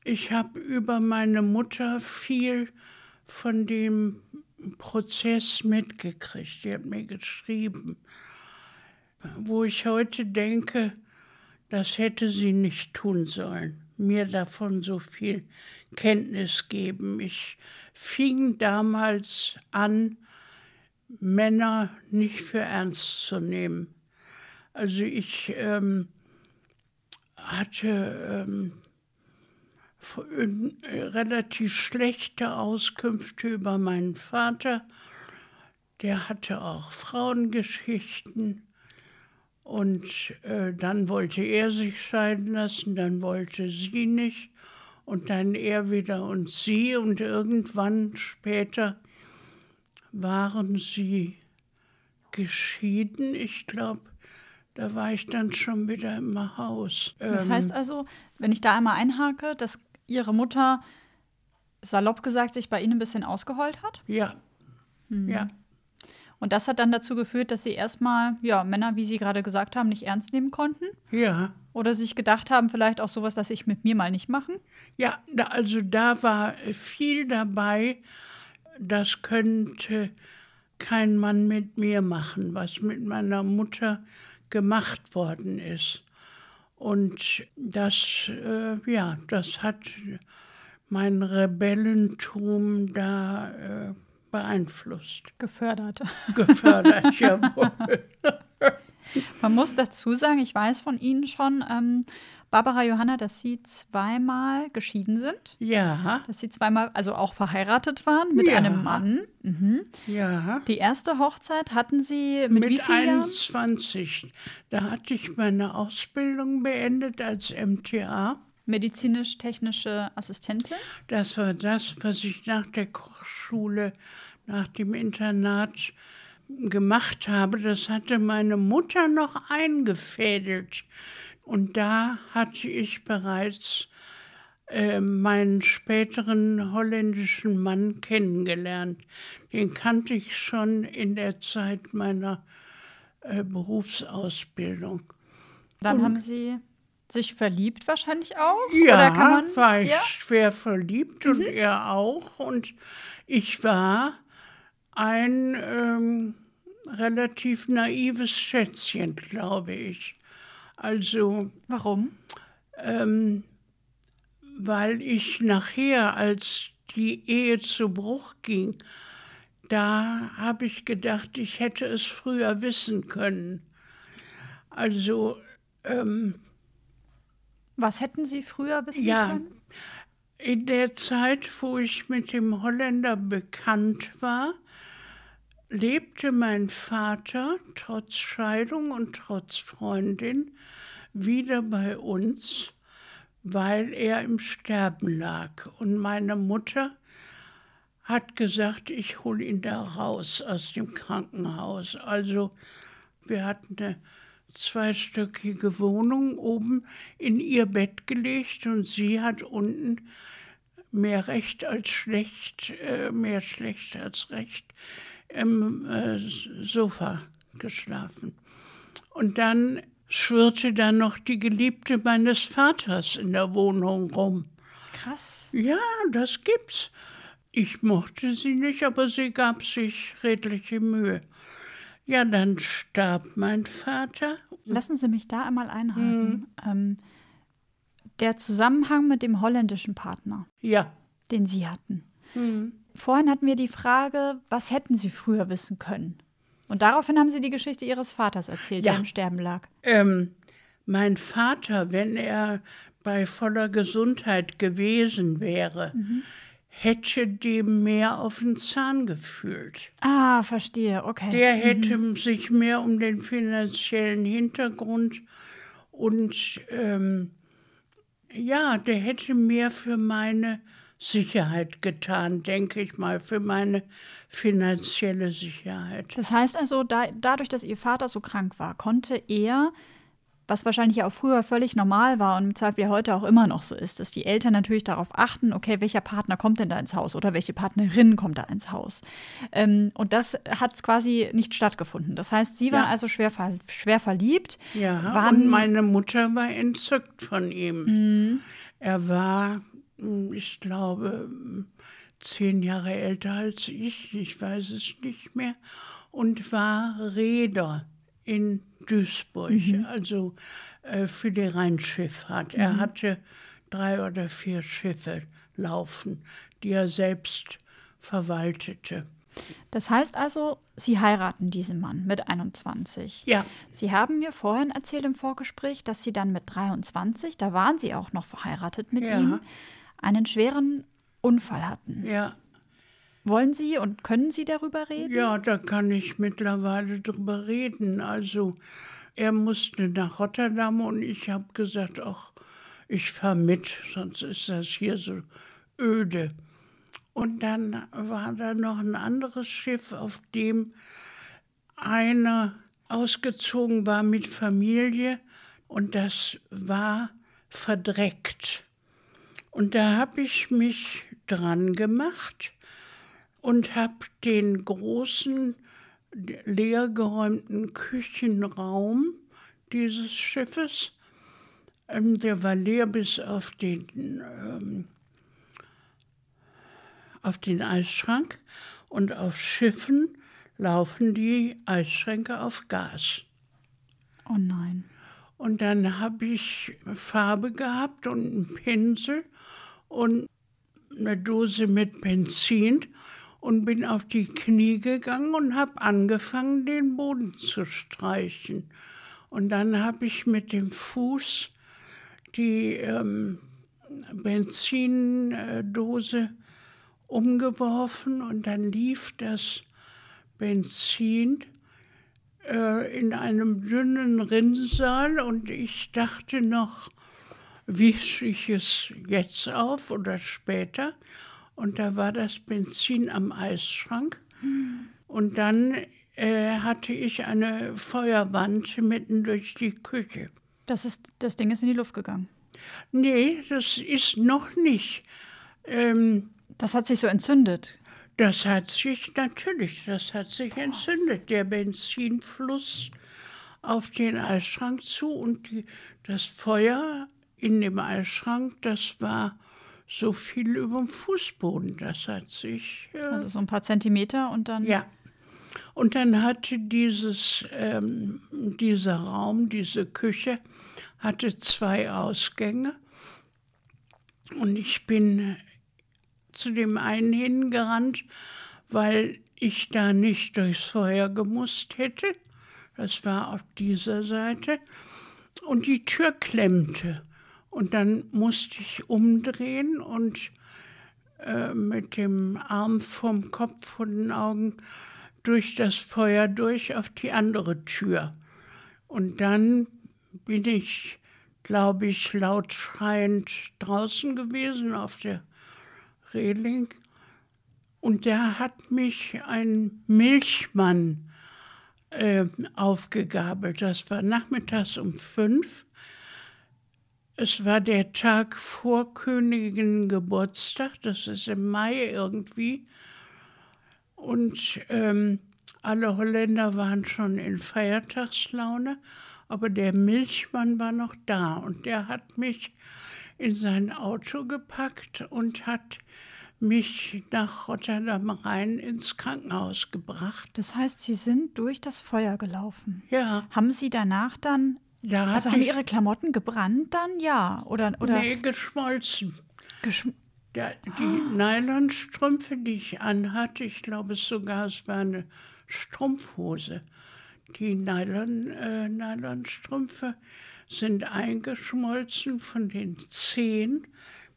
ich habe über meine Mutter viel von dem Prozess mitgekriegt. Die hat mir geschrieben, wo ich heute denke, das hätte sie nicht tun sollen, mir davon so viel Kenntnis geben. Ich fing damals an, Männer nicht für ernst zu nehmen. Also ich ähm, hatte ähm, äh, relativ schlechte Auskünfte über meinen Vater. Der hatte auch Frauengeschichten. Und äh, dann wollte er sich scheiden lassen, dann wollte sie nicht. und dann er wieder und sie und irgendwann später waren sie geschieden. Ich glaube, da war ich dann schon wieder im Haus. Das Ähm, heißt also, wenn ich da einmal einhake, dass Ihre Mutter salopp gesagt sich bei Ihnen ein bisschen ausgeheult hat. ja, Mhm. ja, Und das hat dann dazu geführt, dass Sie erstmal, ja, Männer, wie Sie gerade gesagt haben, nicht ernst nehmen konnten. ja. Oder sich gedacht haben, vielleicht auch sowas, das ich mit mir mal nicht machen. Ja, also da war viel dabei, das könnte kein Mann mit mir machen, was mit meiner Mutter gemacht worden ist. Und das, äh, ja, das hat mein Rebellentum da äh, beeinflusst, Gefördert. gefördert, (laughs) jawohl. Man muss dazu sagen, ich weiß von Ihnen schon, ähm, Barbara Johanna, dass Sie zweimal geschieden sind. Ja, Dass Sie zweimal, also auch verheiratet waren mit Ja. einem Mann. Mhm. ja. Die erste Hochzeit hatten Sie mit, Mit, wie vielen Jahren? 21. Da hatte ich meine Ausbildung beendet als MTA. Medizinisch-technische Assistentin. Das war das, was ich nach der Kochschule, nach dem Internat gemacht habe. Das hatte meine Mutter noch eingefädelt. Und da hatte ich bereits äh, meinen späteren holländischen Mann kennengelernt. Den kannte ich schon in der Zeit meiner äh, Berufsausbildung. Dann Und- haben Sie sich verliebt wahrscheinlich auch? Ja, man, war ich ja? Mhm. schwer verliebt und er auch. Und ich war ein ähm, relativ naives Schätzchen, glaube ich. Also, Warum? ähm, weil ich nachher, als die Ehe zu Bruch ging, da habe ich gedacht, ich hätte es früher wissen können. Also, ähm, Was hätten Sie früher wissen Ja, können? in der Zeit, wo ich mit dem Holländer bekannt war, lebte mein Vater trotz Scheidung und trotz Freundin wieder bei uns, weil er im Sterben lag. Und meine Mutter hat gesagt, ich hole ihn da raus aus dem Krankenhaus. Also wir hatten eine zweistöckige Wohnung oben in ihr Bett gelegt und sie hat unten mehr recht als schlecht, äh, mehr schlecht als recht im äh, Sofa geschlafen. Und dann schwirrte da noch die Geliebte meines Vaters in der Wohnung rum. Krass. Ja, das gibt's. Ich mochte sie nicht, aber sie gab sich redliche Mühe. Ja, dann starb mein Vater. Lassen Sie mich da einmal einhaken. Ähm, der Zusammenhang mit dem holländischen Partner, Ja, den Sie hatten. Mhm. Vorhin hatten wir die Frage, was hätten Sie früher wissen können? Und daraufhin haben Sie die Geschichte Ihres Vaters erzählt, Ja. der im Sterben lag. ähm, mein Vater, wenn er bei voller Gesundheit gewesen wäre, hätte dem mehr auf den Zahn gefühlt. Ah, verstehe, okay. Der hätte sich mehr um den finanziellen Hintergrund und ähm, ja, der hätte mehr für meine Sicherheit getan, denke ich mal, für meine finanzielle Sicherheit. Das heißt also, da, dadurch, dass Ihr Vater so krank war, konnte er, was wahrscheinlich ja auch früher völlig normal war und im Zweifel ja heute auch immer noch so ist, dass die Eltern natürlich darauf achten, okay, welcher Partner kommt denn da ins Haus oder welche Partnerin kommt da ins Haus. Ähm, und das hat quasi nicht stattgefunden. Das heißt, Sie waren Ja. also schwer, ver schwer verliebt. Ja, waren, und meine Mutter war entzückt von ihm. Er war, ich glaube, hm, zehn Jahre älter als ich, ich weiß es nicht mehr, und war Reeder in Duisburg, also äh, für die Rheinschifffahrt. Er hatte drei oder vier Schiffe laufen, die er selbst verwaltete. das heißt also, Sie heiraten diesen Mann mit 21. Ja, Sie haben mir vorhin erzählt im Vorgespräch, dass Sie dann mit 23, da waren Sie auch noch verheiratet mit Ja. ihm, einen schweren Unfall hatten. ja. Wollen Sie und können Sie darüber reden? Ja, da kann ich mittlerweile drüber reden. Also, er musste nach Rotterdam und ich habe gesagt, ach, ich fahre mit, sonst ist das hier so öde. Und dann war da noch ein anderes Schiff, auf dem einer ausgezogen war mit Familie und das war verdreckt. Und da habe ich mich dran gemacht und habe den großen leergeräumten Küchenraum dieses Schiffes, ähm, der war leer bis auf den, ähm, auf den Eisschrank und auf Schiffen laufen die Eisschränke auf Gas. Oh nein. Und dann habe ich Farbe gehabt und einen Pinsel und eine Dose mit Benzin und bin auf die Knie gegangen und habe angefangen, den Boden zu streichen. Und dann habe ich mit dem Fuß die ähm, Benzindose umgeworfen und dann lief das Benzin äh, in einem dünnen Rinnsal und ich dachte noch, wische ich es jetzt auf oder später? Und da war das Benzin am Eisschrank. Und dann äh, hatte ich eine Feuerwand mitten durch die Küche. Das, ist, das Ding ist in die Luft gegangen. Nee, das ist noch nicht. Ähm, das hat sich so entzündet. Das hat sich natürlich, das hat sich entzündet. Der Benzinfluss auf den Eisschrank zu und die, das Feuer in dem Eisschrank, das war so viel über dem Fußboden. Das hat sich. Äh, also so ein paar Zentimeter und dann. Ja. Und dann hatte dieses, ähm, dieser Raum, diese Küche, hatte zwei Ausgänge. Und ich bin zu dem einen hingerannt, weil ich da nicht durchs Feuer gemusst hätte. Das war auf dieser Seite. Und die Tür klemmte. Und dann musste ich umdrehen und äh, mit dem Arm vom Kopf von den Augen durch das Feuer durch auf die andere Tür. Und dann bin ich, glaube ich, laut schreiend draußen gewesen auf der Reling. Und da hat mich ein Milchmann äh, aufgegabelt. Das war nachmittags um fünf. Es war der Tag vor Königin Geburtstag, das ist im Mai irgendwie. Und ähm, alle Holländer waren schon in Feiertagslaune, aber der Milchmann war noch da und der hat mich in sein Auto gepackt und hat mich nach Rotterdam Rhein ins Krankenhaus gebracht. Das heißt, Sie sind durch das Feuer gelaufen. Ja. Haben Sie danach dann da also haben Ihre Klamotten gebrannt dann? Ja. Oder, oder? Nee, geschmolzen. Geschm Der, die ah. Nylonstrümpfe, die ich anhatte, ich glaube sogar, es war eine Strumpfhose. Die Nylon, äh, Nylonstrümpfe sind eingeschmolzen von den Zehen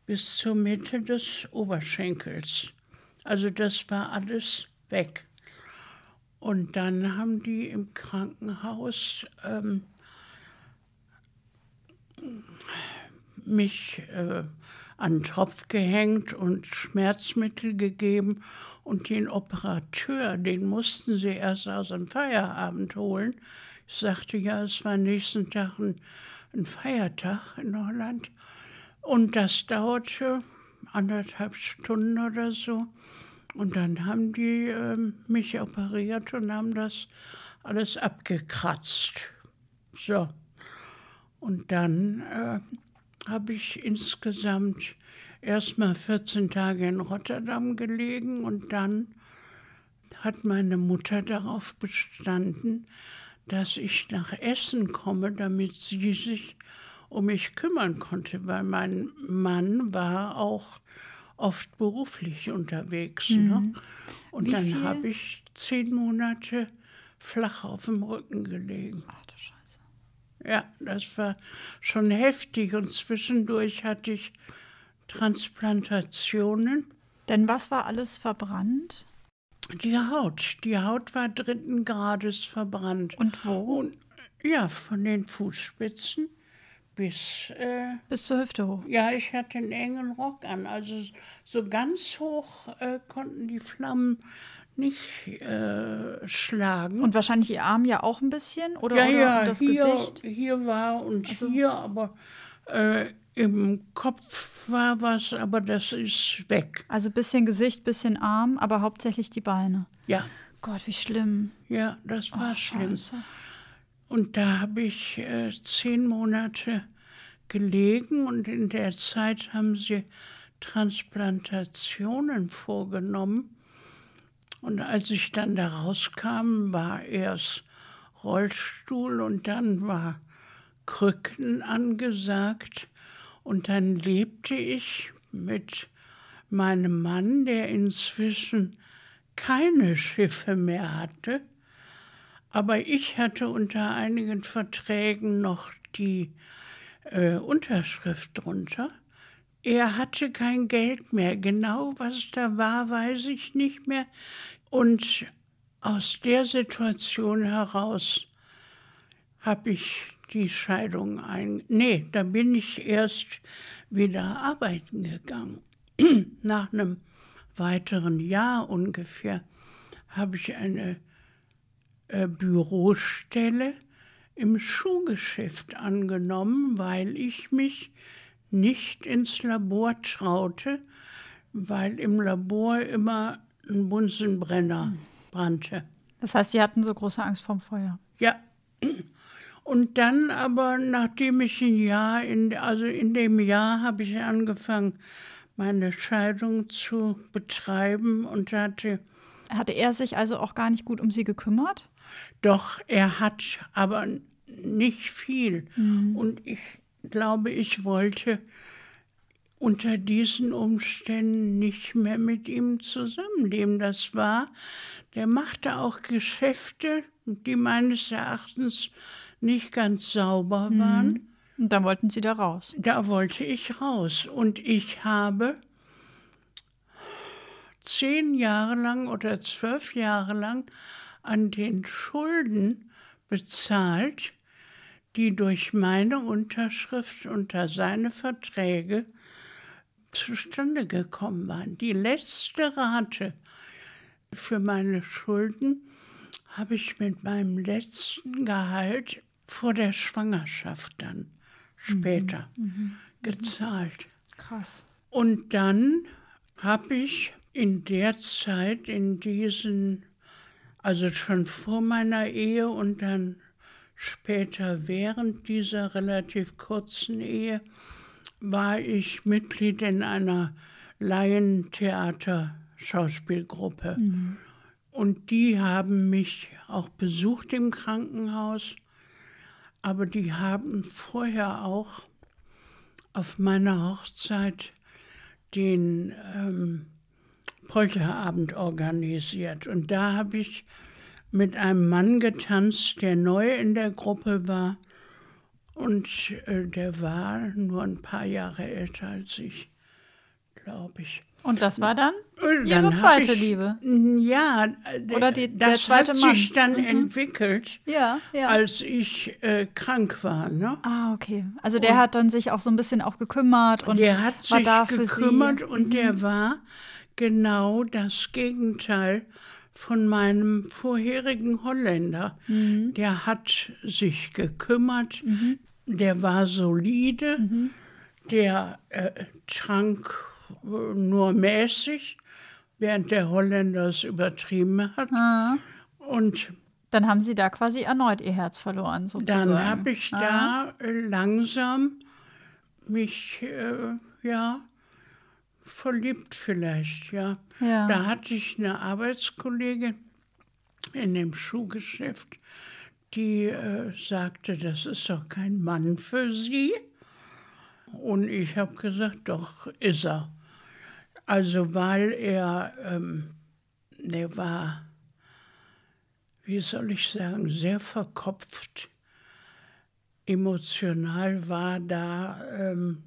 bis zur Mitte des Oberschenkels. Also das war alles weg. Und dann haben die im Krankenhaus ähm, mich äh, an den Tropf gehängt und Schmerzmittel gegeben. Und den Operateur, den mussten sie erst aus dem Feierabend holen. Ich sagte ja, es war nächsten Tag ein, ein Feiertag in Holland. Und das dauerte anderthalb Stunden oder so. Und dann haben die äh, mich operiert und haben das alles abgekratzt. So. Und dann äh, habe ich insgesamt erst mal 14 Tage in Rotterdam gelegen und dann hat meine Mutter darauf bestanden, dass ich nach Essen komme, damit sie sich um mich kümmern konnte, weil mein Mann war auch oft beruflich unterwegs. Ne? Mhm. Ne? Und Wie dann habe ich zehn Monate flach auf dem Rücken gelegen. Ach. Ja, das war schon heftig und zwischendurch hatte ich Transplantationen. Denn was war alles verbrannt? Die Haut. Die Haut war dritten Grades verbrannt. Und wo? Und, ja, von den Fußspitzen bis, äh, Bis zur Hüfte hoch. ja, ich hatte einen engen Rock an. Also so ganz hoch äh, konnten die Flammen nicht äh, schlagen. Und wahrscheinlich ihr Arm ja auch ein bisschen? Oder, ja, oder ja, das hier, Gesicht? hier war und hier, aber äh, im Kopf war was, aber das ist weg. Also bisschen Gesicht, bisschen Arm, aber hauptsächlich die Beine. Ja, Gott, wie schlimm. ja, das war schlimm. Scheiße. Und da habe ich äh, zehn Monate gelegen und in der Zeit haben sie Transplantationen vorgenommen. Und als ich dann da rauskam, war erst Rollstuhl und dann war Krücken angesagt. Und dann lebte ich mit meinem Mann, der inzwischen keine Schiffe mehr hatte. Aber ich hatte unter einigen Verträgen noch die äh, Unterschrift drunter. Er hatte kein Geld mehr. Genau was da war, weiß ich nicht mehr. Und aus der Situation heraus habe ich die Scheidung ein. Nee, da bin ich erst wieder arbeiten gegangen. (clears throat) Nach einem weiteren Jahr ungefähr habe ich eine äh, Bürostelle im Schuhgeschäft angenommen, weil ich mich nicht ins Labor traute, weil im Labor immer ein Bunsenbrenner brannte. Das heißt, Sie hatten so große Angst vorm Feuer. Ja. Und dann aber, nachdem ich ein Jahr, in, also in dem Jahr habe ich angefangen, meine Scheidung zu betreiben und hatte Hatte er sich also auch gar nicht gut um Sie gekümmert? Doch, er hat aber nicht viel. Und ich glaube, ich wollte unter diesen Umständen nicht mehr mit ihm zusammenleben. Das war, der machte auch Geschäfte, die meines Erachtens nicht ganz sauber waren. Und dann wollten Sie da raus. Da wollte ich raus. Und ich habe zehn Jahre lang oder zwölf Jahre lang an den Schulden bezahlt, die durch meine Unterschrift unter seine Verträge zustande gekommen waren. Die letzte Rate für meine Schulden habe ich mit meinem letzten Gehalt vor der Schwangerschaft dann später gezahlt. Krass. Und dann habe ich in der Zeit, in diesen, also schon vor meiner Ehe und dann später während dieser relativ kurzen Ehe, war ich Mitglied in einer Laientheater-Schauspielgruppe. Und die haben mich auch besucht im Krankenhaus, aber die haben vorher auch auf meiner Hochzeit den ähm, Polterabend organisiert. Und da habe ich mit einem Mann getanzt, der neu in der Gruppe war. Und äh, der war nur ein paar Jahre älter als ich, glaube ich. Und das war dann Und Ihre dann hab zweite ich, Liebe? Ja, äh, Oder die- der das zweite hat Mann. sich dann entwickelt, Ja, ja. als ich äh, krank war. Ne? ah, okay. Also der hat dann sich auch so ein bisschen auch gekümmert und der hat war sich gekümmert Sie. Mhm. und der war genau das Gegenteil von meinem vorherigen Holländer. Mhm. Der hat sich gekümmert, der war solide, Mhm. der äh, trank äh, nur mäßig, während der Holländer es übertrieben hat. Ah. Und Dann haben Sie da quasi erneut Ihr Herz verloren, sozusagen. dann habe ich da äh, langsam mich, äh, ja, verliebt vielleicht, ja. Ja. Da hatte ich eine Arbeitskollegin in dem Schuhgeschäft, die äh, sagte, das ist doch kein Mann für Sie. Und ich habe gesagt, doch, ist er. Also weil er, ähm, der war, wie soll ich sagen, sehr verkopft. Emotional war da, ähm,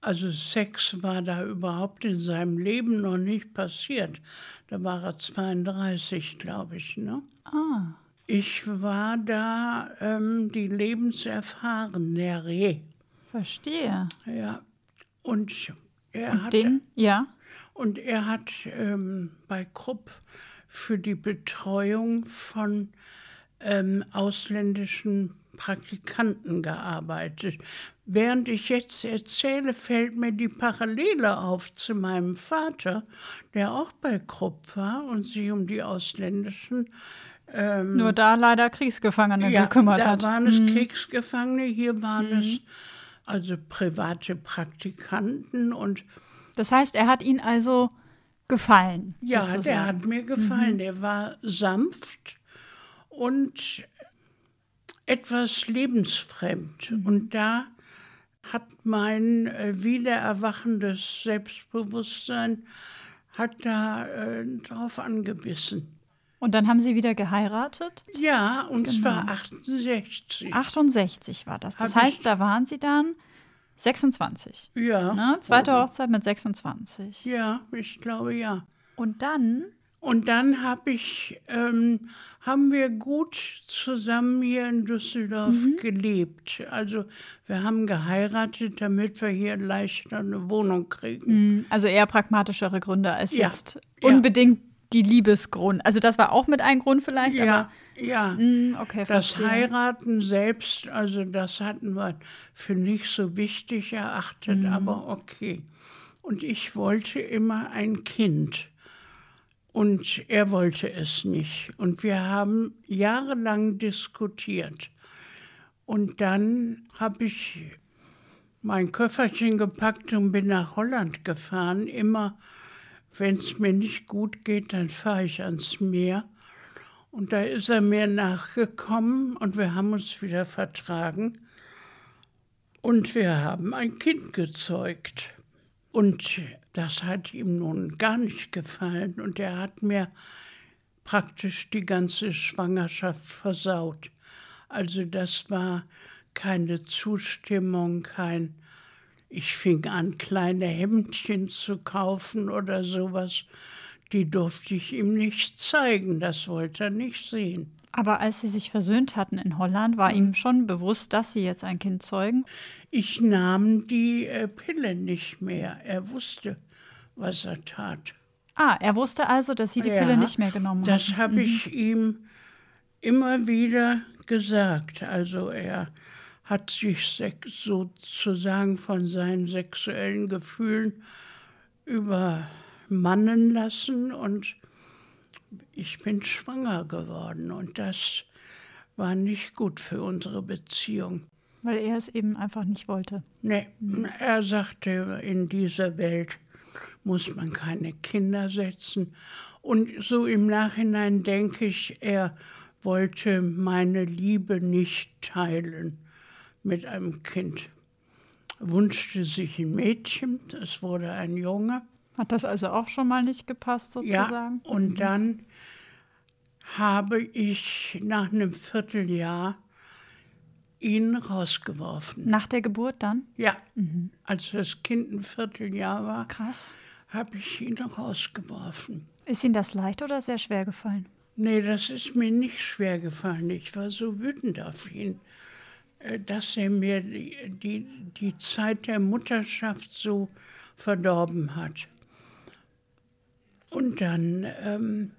also Sex war da überhaupt in seinem Leben noch nicht passiert. Da war er 32, glaube ich. Ne? Ah. Ich war da ähm, die Lebenserfahrene. Verstehe. Ja. Und er Und hat den, ja. und er hat ähm, bei Krupp für die Betreuung von ähm, ausländischen Praktikanten gearbeitet. Während ich jetzt erzähle, fällt mir die Parallele auf zu meinem Vater, der auch bei Krupp war und sich um die ausländischen Nur da leider Kriegsgefangene ja, gekümmert da hat. waren es Kriegsgefangene, hier waren es also private Praktikanten und Das heißt, er hat ihn also gefallen. ja, sozusagen. der hat mir gefallen. Der war sanft und etwas lebensfremd. Und da hat mein äh, wiedererwachendes Selbstbewusstsein hat da äh, drauf angebissen. Und dann haben sie wieder geheiratet. Ja, und Genau. zwar 68. 68 war das. Das Hab heißt, da waren sie dann 26. Ja. Ne? Zweite Hochzeit mit 26. Ja, ich glaube ja. Und dann, Und dann hab ich, ähm, haben wir gut zusammen hier in Düsseldorf Mhm. gelebt. Also wir haben geheiratet, damit wir hier leichter eine Wohnung kriegen. also eher pragmatischere Gründe als Ja. jetzt Ja. unbedingt die Liebesgrund. Also das war auch mit ein Grund vielleicht, Ja, ja. aber mm, okay, Das verstehe. Heiraten selbst, also das hatten wir für nicht so wichtig erachtet, Mhm. aber okay. Und ich wollte immer ein Kind. Und er wollte es nicht. Und wir haben jahrelang diskutiert. Und dann habe ich mein Köfferchen gepackt und bin nach Holland gefahren. Immer, wenn es mir nicht gut geht, dann fahre ich ans Meer. Und da ist er mir nachgekommen und wir haben uns wieder vertragen. Und wir haben ein Kind gezeugt. Und das hat ihm nun gar nicht gefallen. Und er hat mir praktisch die ganze Schwangerschaft versaut. Also das war keine Zustimmung, kein... Ich fing an, kleine Hemdchen zu kaufen oder sowas. Die durfte ich ihm nicht zeigen, das wollte er nicht sehen. Aber als sie sich versöhnt hatten in Holland, war ihm schon bewusst, dass sie jetzt ein Kind zeugen. Ich nahm die äh, Pille nicht mehr. Er wusste, was er tat. Ah, er wusste also, dass sie die Ja, Pille nicht mehr genommen Das haben. habe ich ihm immer wieder gesagt. Also er hat sich sozusagen von seinen sexuellen Gefühlen übermannen lassen und ich bin schwanger geworden und das war nicht gut für unsere Beziehung. Weil er es eben einfach nicht wollte. Nee, er sagte, in dieser Welt muss man keine Kinder setzen. Und so im Nachhinein denke ich, er wollte meine Liebe nicht teilen mit einem Kind. Wünschte sich ein Mädchen, es wurde ein Junge. Hat das also auch schon mal nicht gepasst, Ja, sozusagen? und dann habe ich nach einem Vierteljahr ihn rausgeworfen. Nach der Geburt dann? Ja, als das Kind ein Vierteljahr war, Krass. habe ich ihn rausgeworfen. Ist Ihnen das leicht oder sehr schwer gefallen? Nee, das ist mir nicht schwer gefallen. Ich war so wütend auf ihn, äh, dass er mir die, die, die Zeit der Mutterschaft so verdorben hat. Und dann ähm,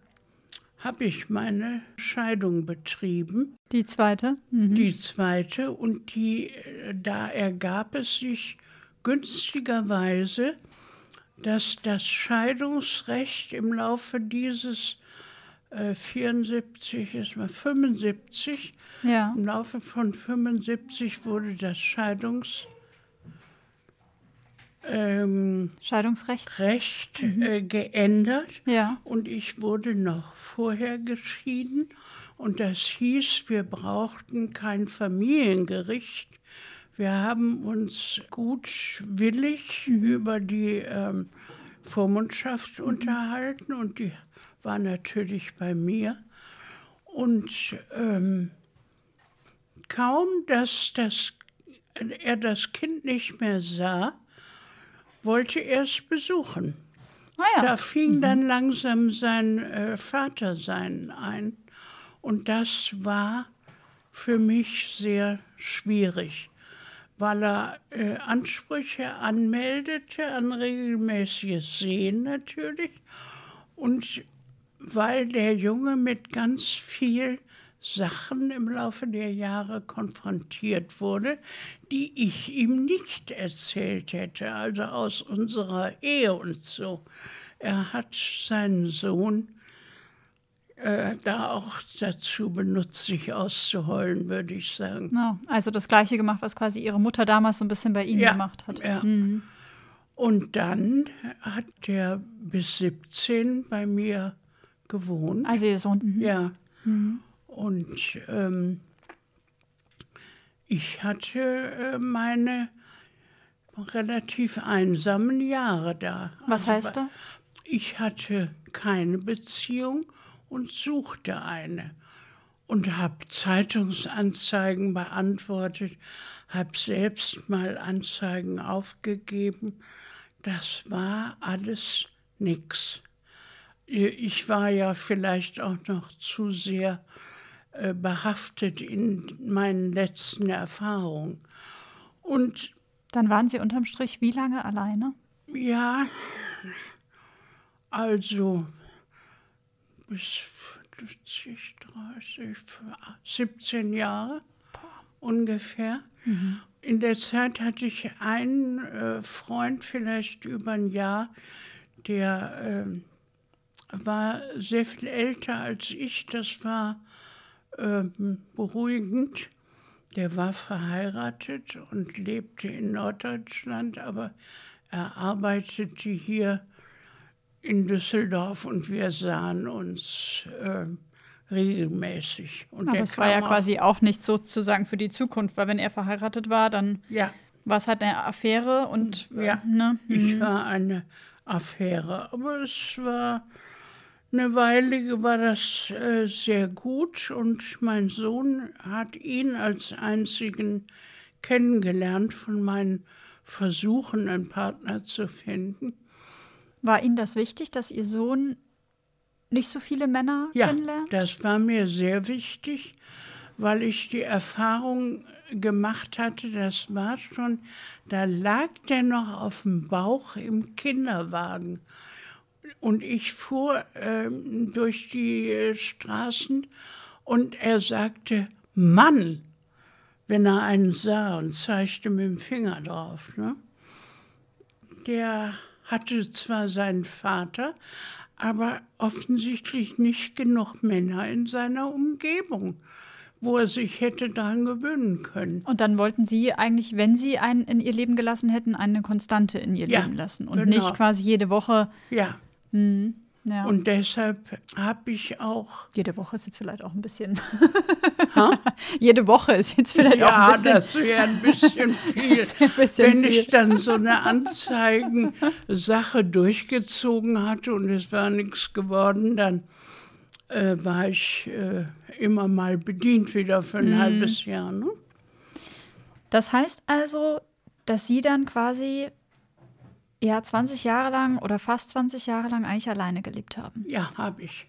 habe ich meine Scheidung betrieben. Die zweite? Mhm. die zweite und die, äh, da ergab es sich günstigerweise, dass das Scheidungsrecht im Laufe dieses äh, 74, ist mal 75, Ja. im Laufe von 75 wurde das Scheidungsrecht ähm, Scheidungsrecht? Recht, äh, geändert. Ja. Und ich wurde noch vorher geschieden. Und das hieß, wir brauchten kein Familiengericht. Wir haben uns gutwillig über die ähm, Vormundschaft unterhalten und die war natürlich bei mir. Und ähm, kaum, dass das, er das Kind nicht mehr sah, wollte er es besuchen. Ah ja. Da fing dann langsam sein äh, Vatersein ein. Und das war für mich sehr schwierig, weil er äh, Ansprüche anmeldete an regelmäßiges Sehen natürlich und weil der Junge mit ganz viel Sachen im Laufe der Jahre konfrontiert wurde, die ich ihm nicht erzählt hätte, also aus unserer Ehe und so. Er hat seinen Sohn äh, da auch dazu benutzt, sich auszuheulen, würde ich sagen. Ja, also das Gleiche gemacht, was quasi ihre Mutter damals so ein bisschen bei ihm Ja, gemacht hat. ja. Mhm. Und dann hat er bis 17 bei mir gewohnt. Also ihr Sohn. Mhm. Ja. Und ähm, ich hatte äh, meine relativ einsamen Jahre da. Was Also, heißt das? Ich hatte keine Beziehung und suchte eine. Und habe Zeitungsanzeigen beantwortet, habe selbst mal Anzeigen aufgegeben. Das war alles nix. Ich war ja vielleicht auch noch zu sehr äh, behaftet in meinen letzten Erfahrungen. Und Dann waren sie unterm Strich wie lange alleine? ja, also bis 50, 30, 17 Jahre ungefähr. In der Zeit hatte ich einen äh, Freund, vielleicht über ein Jahr, der ähm, war sehr viel älter als ich. Das war ähm, beruhigend. Der war verheiratet und lebte in Norddeutschland, aber er arbeitete hier in Düsseldorf und wir sahen uns ähm, regelmäßig. Und Aber es war ja quasi auch nicht sozusagen für die Zukunft, weil wenn er verheiratet war, dann Ja, war es halt eine Affäre und äh, Ja. ne? ich war eine Affäre, aber es war eine Weile war das äh, sehr gut und mein Sohn hat ihn als einzigen kennengelernt von meinen Versuchen, einen Partner zu finden. War Ihnen das wichtig, dass Ihr Sohn nicht so viele Männer Ja, kennenlernt? das war mir sehr wichtig, weil ich die Erfahrung gemacht hatte, das war schon, da lag der noch auf dem Bauch im Kinderwagen. Und ich fuhr ähm, durch die äh, Straßen und er sagte, Mann, wenn er einen sah und zeigte mit dem Finger drauf. Ne? Der hatte zwar seinen Vater, aber offensichtlich nicht genug Männer in seiner Umgebung, wo er sich hätte daran gewöhnen können. Und dann wollten Sie eigentlich, wenn Sie einen in Ihr Leben gelassen hätten, eine Konstante in Ihr Ja, Leben lassen und genau. nicht quasi jede Woche. Ja, Ja. und deshalb habe ich auch. jede Woche ist jetzt vielleicht auch ein bisschen. (laughs) jede Woche ist jetzt vielleicht auch Ja, ein bisschen. das wäre ein bisschen viel. ein bisschen Wenn ich viel. dann so eine Anzeigensache durchgezogen hatte und es war nichts geworden, dann äh, war ich äh, immer mal bedient wieder für ein Mhm. halbes Jahr. Ne? Das heißt also, dass Sie dann quasi ja 20 Jahre lang oder fast 20 Jahre lang eigentlich alleine gelebt haben. Ja, habe ich.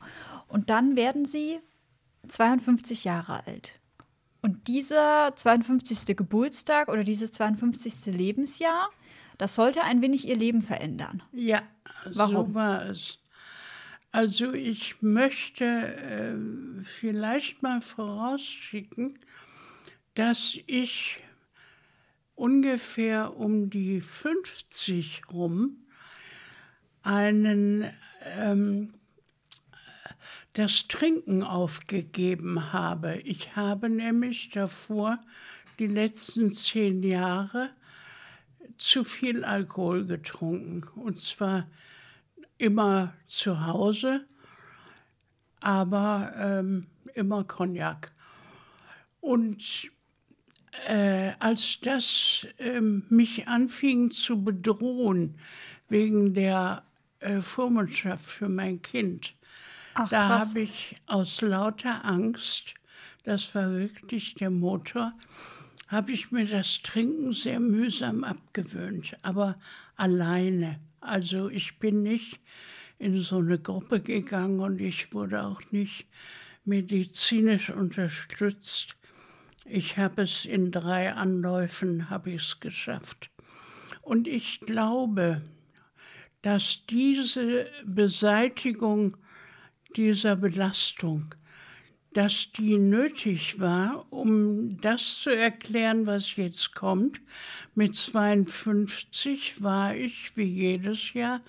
Und dann werden Sie 52 Jahre alt. Und dieser 52. Geburtstag oder dieses 52. Lebensjahr, das sollte ein wenig Ihr Leben verändern. Ja, Warum? so war es. Also ich möchte äh, vielleicht mal vorausschicken, dass ich ungefähr um die 50 rum einen ähm, das Trinken aufgegeben habe. Ich habe nämlich davor die letzten zehn Jahre zu viel Alkohol getrunken. Und zwar immer zu Hause, aber ähm, immer Cognac. Und äh, als das ähm, mich anfing zu bedrohen wegen der äh, Vormundschaft für mein Kind, Ach, da habe ich aus lauter Angst, das war wirklich der Motor, habe ich mir das Trinken sehr mühsam abgewöhnt, aber alleine. Also ich bin nicht in so eine Gruppe gegangen und ich wurde auch nicht medizinisch unterstützt. Ich habe es in drei Anläufen habe ich es geschafft. Und ich glaube, dass diese Beseitigung dieser Belastung, dass die nötig war, um das zu erklären, was jetzt kommt. Mit 52 war ich wie jedes Jahr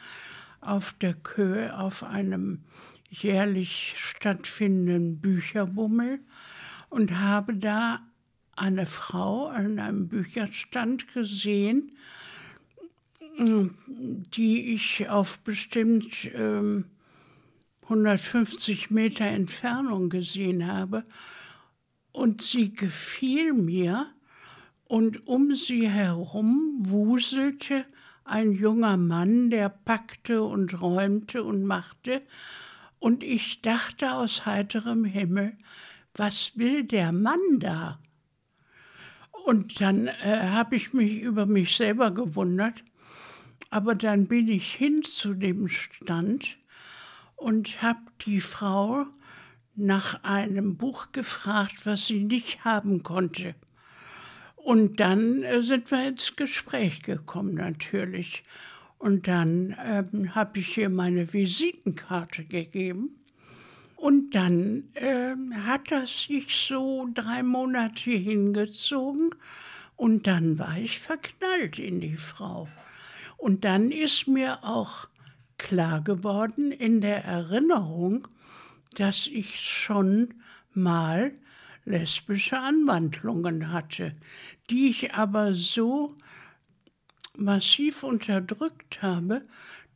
auf der Köhe auf einem jährlich stattfindenden Bücherbummel und habe da eine Frau an einem Bücherstand gesehen, die ich auf bestimmt ähm, 150 Meter Entfernung gesehen habe. Und sie gefiel mir und um sie herum wuselte ein junger Mann, der packte und räumte und machte. Und ich dachte aus heiterem Himmel, was will der Mann da? Und dann äh, habe ich mich über mich selber gewundert. Aber dann bin ich hin zu dem Stand und habe die Frau nach einem Buch gefragt, was sie nicht haben konnte. Und dann äh, sind wir ins Gespräch gekommen natürlich. Und dann ähm, habe ich ihr meine Visitenkarte gegeben. Und dann ähm, hat das sich so drei Monate hingezogen. Und dann war ich verknallt in die Frau. Und dann ist mir auch klar geworden in der Erinnerung, dass ich schon mal lesbische Anwandlungen hatte, die ich aber so massiv unterdrückt habe,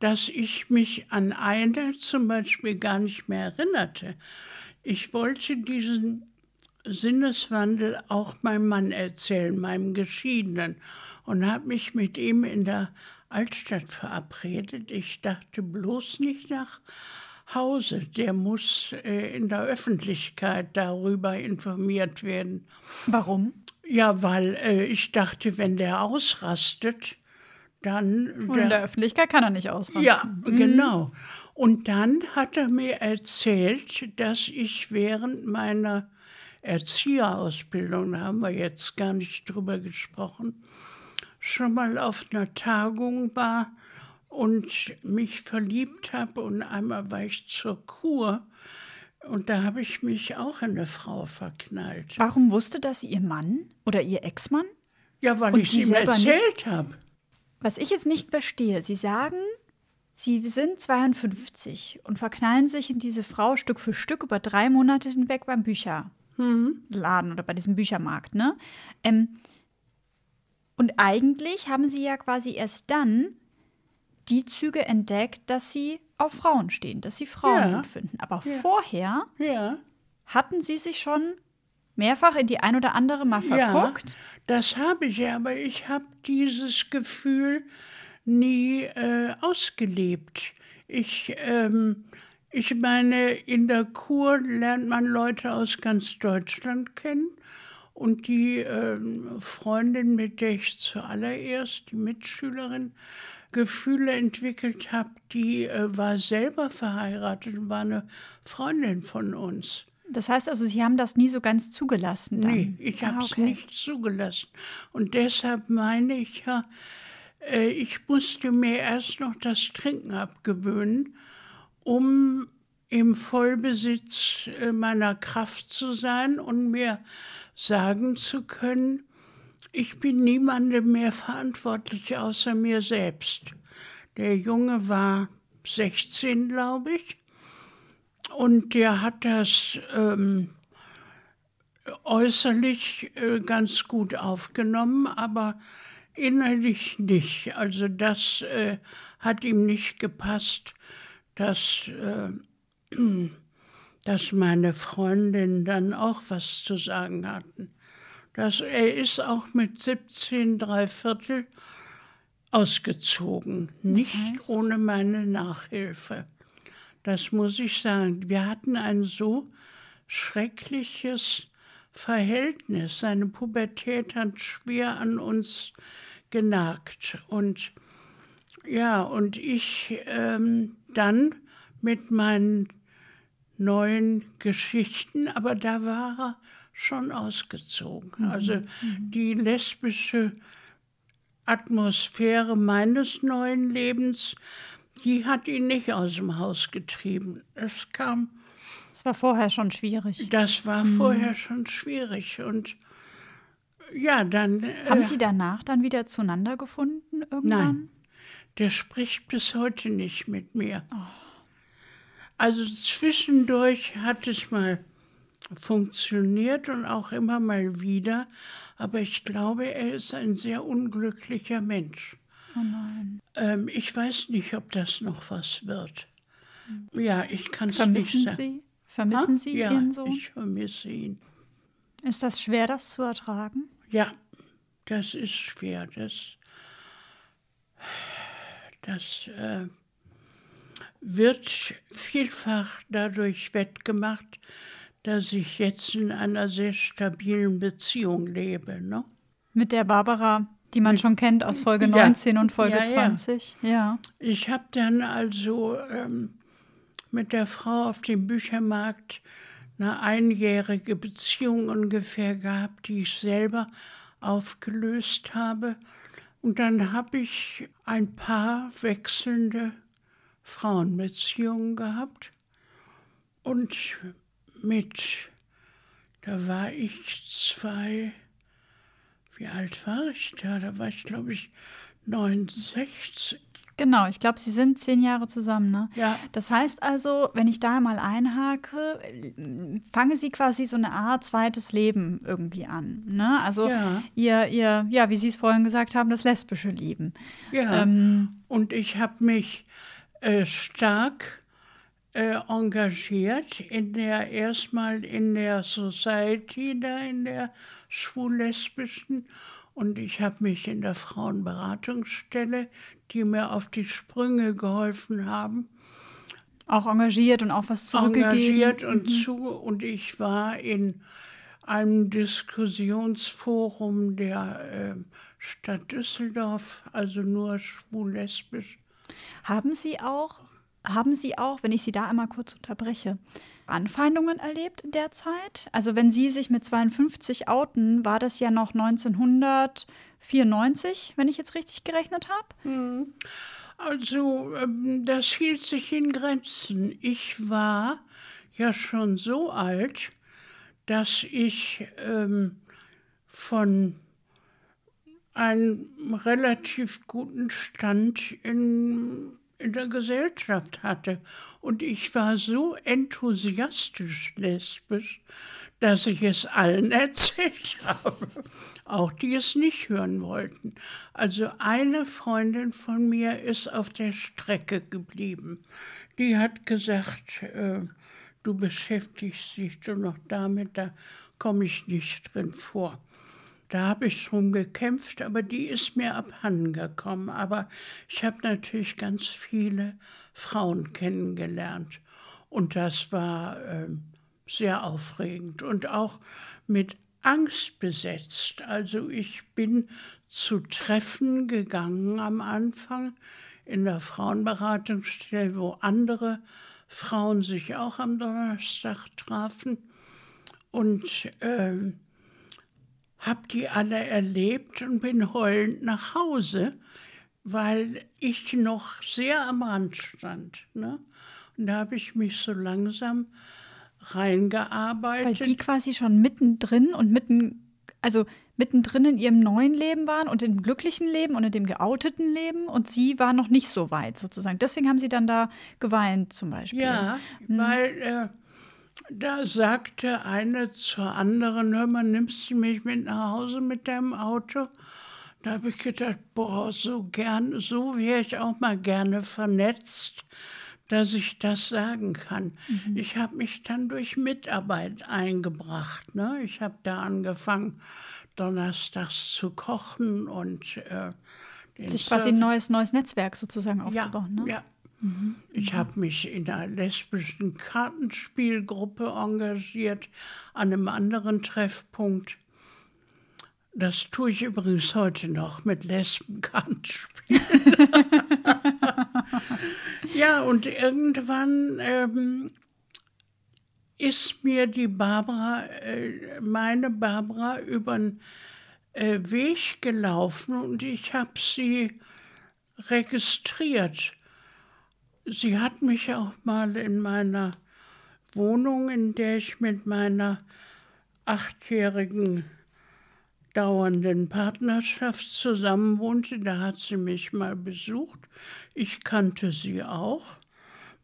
dass ich mich an eine zum Beispiel gar nicht mehr erinnerte. Ich wollte diesen Sinneswandel auch meinem Mann erzählen, meinem Geschiedenen, und habe mich mit ihm in der Altstadt verabredet. Ich dachte bloß nicht nach Hause. Der muss äh, in der Öffentlichkeit darüber informiert werden. Warum? Ja, weil äh, ich dachte, wenn der ausrastet, dann. Und in der Öffentlichkeit kann er nicht ausrasten. Ja, mhm. genau. Und dann hat er mir erzählt, dass ich während meiner Erzieherausbildung, da haben wir jetzt gar nicht drüber gesprochen, schon mal auf einer Tagung war und mich verliebt habe und einmal war ich zur Kur und da habe ich mich auch in eine Frau verknallt. Warum wusste das Ihr Mann oder Ihr Ex-Mann? Ja, weil und ich es ihm erzählt habe. Was ich jetzt nicht verstehe, Sie sagen, Sie sind 52 und verknallen sich in diese Frau Stück für Stück über drei Monate hinweg beim Bücherladen oder bei diesem Büchermarkt, ne? Ähm, und eigentlich haben sie ja quasi erst dann die Züge entdeckt, dass sie auf Frauen stehen, dass sie Frauen ja. finden. Aber ja. vorher ja. hatten sie sich schon mehrfach in die ein oder andere mal verguckt. Ja, das habe ich, aber ich habe dieses Gefühl nie äh, ausgelebt. Ich, ähm, ich meine, in der Kur lernt man Leute aus ganz Deutschland kennen. Und die äh, Freundin, mit der ich zuallererst, die Mitschülerin, Gefühle entwickelt habe, die äh, war selber verheiratet und war eine Freundin von uns. Das heißt also, Sie haben das nie so ganz zugelassen? Dann? Nee, ich habe es ah, okay. nicht zugelassen. Und deshalb meine ich ja, äh, ich musste mir erst noch das Trinken abgewöhnen, um im Vollbesitz äh, meiner Kraft zu sein und mir sagen zu können, ich bin niemandem mehr verantwortlich außer mir selbst. Der Junge war 16, glaube ich, und der hat das ähm, äußerlich äh, ganz gut aufgenommen, aber innerlich nicht. Also das äh, hat ihm nicht gepasst, dass äh, (clears throat) dass meine Freundinnen dann auch was zu sagen hatten. Das, er ist auch mit 17 Dreiviertel ausgezogen, nicht heißt? ohne meine Nachhilfe. Das muss ich sagen. Wir hatten ein so schreckliches Verhältnis. Seine Pubertät hat schwer an uns genagt. Und ja, und ich ähm, dann mit meinen neuen Geschichten, aber da war er schon ausgezogen. Mhm. Also mhm. die lesbische Atmosphäre meines neuen Lebens, die hat ihn nicht aus dem Haus getrieben. Es kam. Es war vorher schon schwierig. Das war mhm. vorher schon schwierig. Und ja, dann. Haben äh, Sie danach dann wieder zueinander gefunden irgendwann? Nein. Der spricht bis heute nicht mit mir. Oh. Also zwischendurch hat es mal funktioniert und auch immer mal wieder, aber ich glaube, er ist ein sehr unglücklicher Mensch. Oh nein. Ähm, ich weiß nicht, ob das noch was wird. Ja, ich kann es nicht sagen. Sie? Vermissen ha? Sie ja, Ihren Sohn? ich vermisse ihn. Ist das schwer, das zu ertragen? Ja, das ist schwer. Das, das äh, wird vielfach dadurch wettgemacht, dass ich jetzt in einer sehr stabilen Beziehung lebe. Ne? Mit der Barbara, die man schon kennt aus Folge ja. 19 und Folge ja, 20. Ja. ja. Ich habe dann also ähm, mit der Frau auf dem Büchermarkt eine einjährige Beziehung ungefähr gehabt, die ich selber aufgelöst habe. Und dann habe ich ein paar wechselnde Frauenbeziehungen gehabt. Und mit, da war ich zwei, wie alt war ich da? Da war ich, glaube ich, 69. Genau, ich glaube, Sie sind zehn Jahre zusammen, ne? Ja. Das heißt also, wenn ich da mal einhake, fange Sie quasi so eine Art zweites Leben irgendwie an, ne? Also ja. Ihr, ihr, ja, wie Sie es vorhin gesagt haben, das lesbische Leben. Ja. Ähm, Und ich habe mich äh, stark äh, engagiert in der erstmal in der Society da in der schwul-lesbischen und ich habe mich in der Frauenberatungsstelle, die mir auf die Sprünge geholfen haben, auch engagiert und auch was zurückgegeben. Engagiert und mhm. zu und ich war in einem Diskussionsforum der äh, Stadt Düsseldorf, also nur schwul-lesbisch. Haben Sie auch haben Sie auch, wenn ich Sie da einmal kurz unterbreche, Anfeindungen erlebt in der Zeit? Also wenn Sie sich mit 52 outen, war das ja noch 1994, wenn ich jetzt richtig gerechnet habe? Hm. Also ähm, das hielt sich in Grenzen. Ich war ja schon so alt, dass ich ähm, von einem relativ guten Stand in in der Gesellschaft hatte. Und ich war so enthusiastisch lesbisch, dass ich es allen (laughs) erzählt habe, auch die es nicht hören wollten. Also eine Freundin von mir ist auf der Strecke geblieben. Die hat gesagt, äh, du beschäftigst dich doch noch damit, da komme ich nicht drin vor. Da habe ich drum gekämpft, aber die ist mir abhanden gekommen. Aber ich habe natürlich ganz viele Frauen kennengelernt. Und das war äh, sehr aufregend und auch mit Angst besetzt. Also ich bin zu Treffen gegangen am Anfang in der Frauenberatungsstelle, wo andere Frauen sich auch am Donnerstag trafen. Und äh, habe die alle erlebt und bin heulend nach Hause, weil ich noch sehr am Rand stand. Ne? Und da habe ich mich so langsam reingearbeitet. Weil die quasi schon mittendrin und mitten, also mittendrin in ihrem neuen Leben waren und im glücklichen Leben und in dem geouteten Leben und sie war noch nicht so weit sozusagen. Deswegen haben sie dann da geweint zum Beispiel. Ja, hm. weil äh, da sagte eine zur anderen, hör mal, nimmst du mich mit nach Hause mit deinem Auto? Da habe ich gedacht, boah, so gern, so wäre ich auch mal gerne vernetzt, dass ich das sagen kann. Mhm. Ich habe mich dann durch Mitarbeit eingebracht. Ne? Ich habe da angefangen, donnerstags zu kochen und äh, sich quasi ein neues, neues Netzwerk sozusagen aufzubauen. Ja, ne? ja Ich habe mich in einer lesbischen Kartenspielgruppe engagiert, an einem anderen Treffpunkt. Das tue ich übrigens heute noch mit Lesbenkartenspielen. (laughs) ja, und irgendwann ähm, ist mir die Barbara, äh, meine Barbara, über den äh, Weg gelaufen und ich habe sie registriert. Sie hat mich auch mal in meiner Wohnung, in der ich mit meiner achtjährigen dauernden Partnerschaft zusammenwohnte, da hat sie mich mal besucht. Ich kannte sie auch.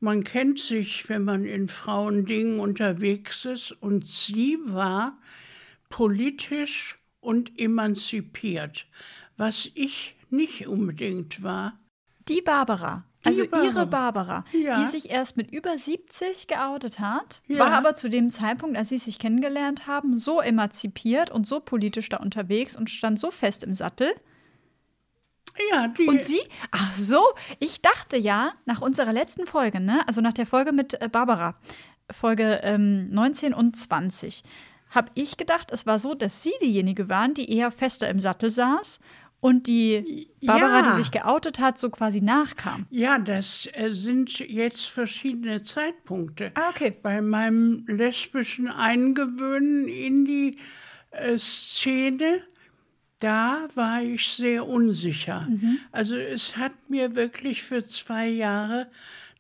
Man kennt sich, wenn man in Frauendingen unterwegs ist, und sie war politisch und emanzipiert, was ich nicht unbedingt war. Die Barbara, also Barbara. ihre Barbara, Ja. die sich erst mit über 70 geoutet hat, Ja. war aber zu dem Zeitpunkt, als sie sich kennengelernt haben, so emanzipiert und so politisch da unterwegs und stand so fest im Sattel. Ja, die, Und sie? Ach so, ich dachte ja, nach unserer letzten Folge, ne, also nach der Folge mit äh, Barbara, Folge ähm, 19 und 20, habe ich gedacht, es war so, dass sie diejenige waren, die eher fester im Sattel saß und die Barbara, Ja. die sich geoutet hat, so quasi nachkam. ja, das äh, sind jetzt verschiedene Zeitpunkte. Ah, okay. Bei meinem lesbischen Eingewöhnen in die äh, Szene, da war ich sehr unsicher. Also es hat mir wirklich für zwei Jahre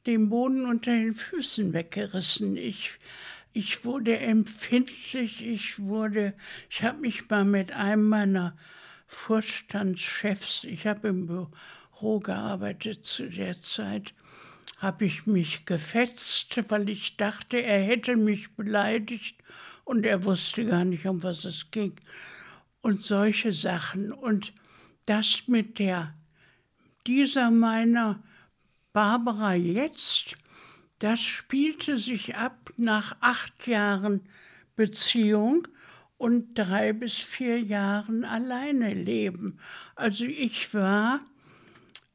den Boden unter den Füßen weggerissen. Ich, ich wurde empfindlich, ich wurde, ich habe mich mal mit einem meiner Vorstandschefs, ich habe im Büro gearbeitet zu der Zeit, habe ich mich gefetzt, weil ich dachte, er hätte mich beleidigt und er wusste gar nicht, um was es ging. Und solche Sachen. Und das mit der, dieser meiner Barbara jetzt, das spielte sich ab nach acht Jahren Beziehung und drei bis vier Jahren alleine leben. Also ich war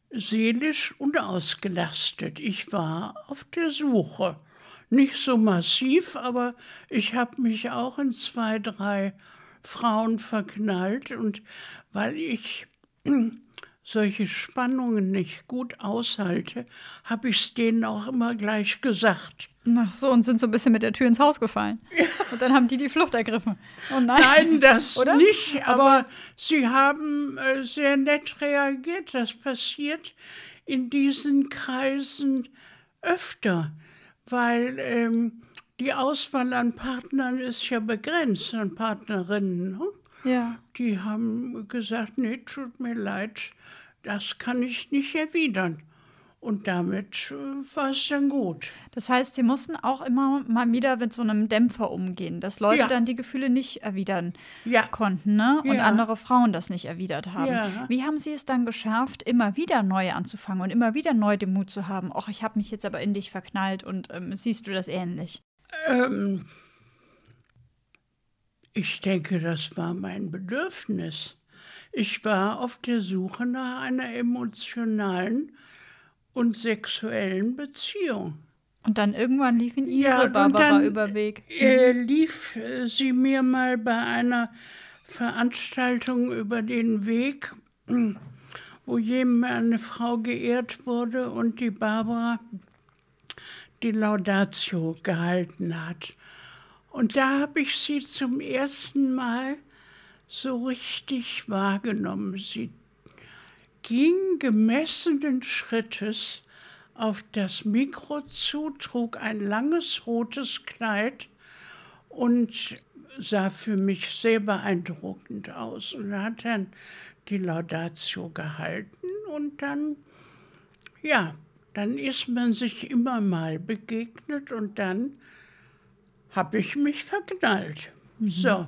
seelisch unausgelastet. Ich war auf der Suche. Nicht so massiv, aber ich habe mich auch in zwei, drei Frauen verknallt und weil ich solche Spannungen nicht gut aushalte, habe ich es denen auch immer gleich gesagt. Ach so, und sind so ein bisschen mit der Tür ins Haus gefallen. Und dann haben die die Flucht ergriffen. Oh nein. Nein, das Oder? nicht, aber, sie haben äh, sehr nett reagiert. Das passiert in diesen Kreisen öfter, weil ähm, die Auswahl an Partnern ist ja begrenzt, an Partnerinnen. Ne? Ja. Die haben gesagt, nee, tut mir leid, das kann ich nicht erwidern. Und damit äh, war es dann gut. Das heißt, sie mussten auch immer mal wieder mit so einem Dämpfer umgehen, dass Leute Ja. dann die Gefühle nicht erwidern Ja. konnten, ne? Und Ja. andere Frauen das nicht erwidert haben. Wie haben sie es dann geschafft, immer wieder neu anzufangen und immer wieder neu den Mut zu haben? Och, ich habe mich jetzt aber in dich verknallt und ähm, siehst du das ähnlich? Ähm, ich denke, das war mein Bedürfnis. Ich war auf der Suche nach einer emotionalen und sexuellen Beziehung. Und dann irgendwann lief ihn ihre Ja, Barbara dann, über Weg. Äh, lief sie mir mal bei einer Veranstaltung über den Weg, wo jemand eine Frau geehrt wurde und die Barbara die Laudatio gehalten hat. Und da habe ich sie zum ersten Mal so richtig wahrgenommen. Sie ging gemessenen Schrittes auf das Mikro zu, trug ein langes rotes Kleid und sah für mich sehr beeindruckend aus und hat dann die Laudatio gehalten und dann, ja, dann ist man sich immer mal begegnet und dann habe ich mich verknallt. So.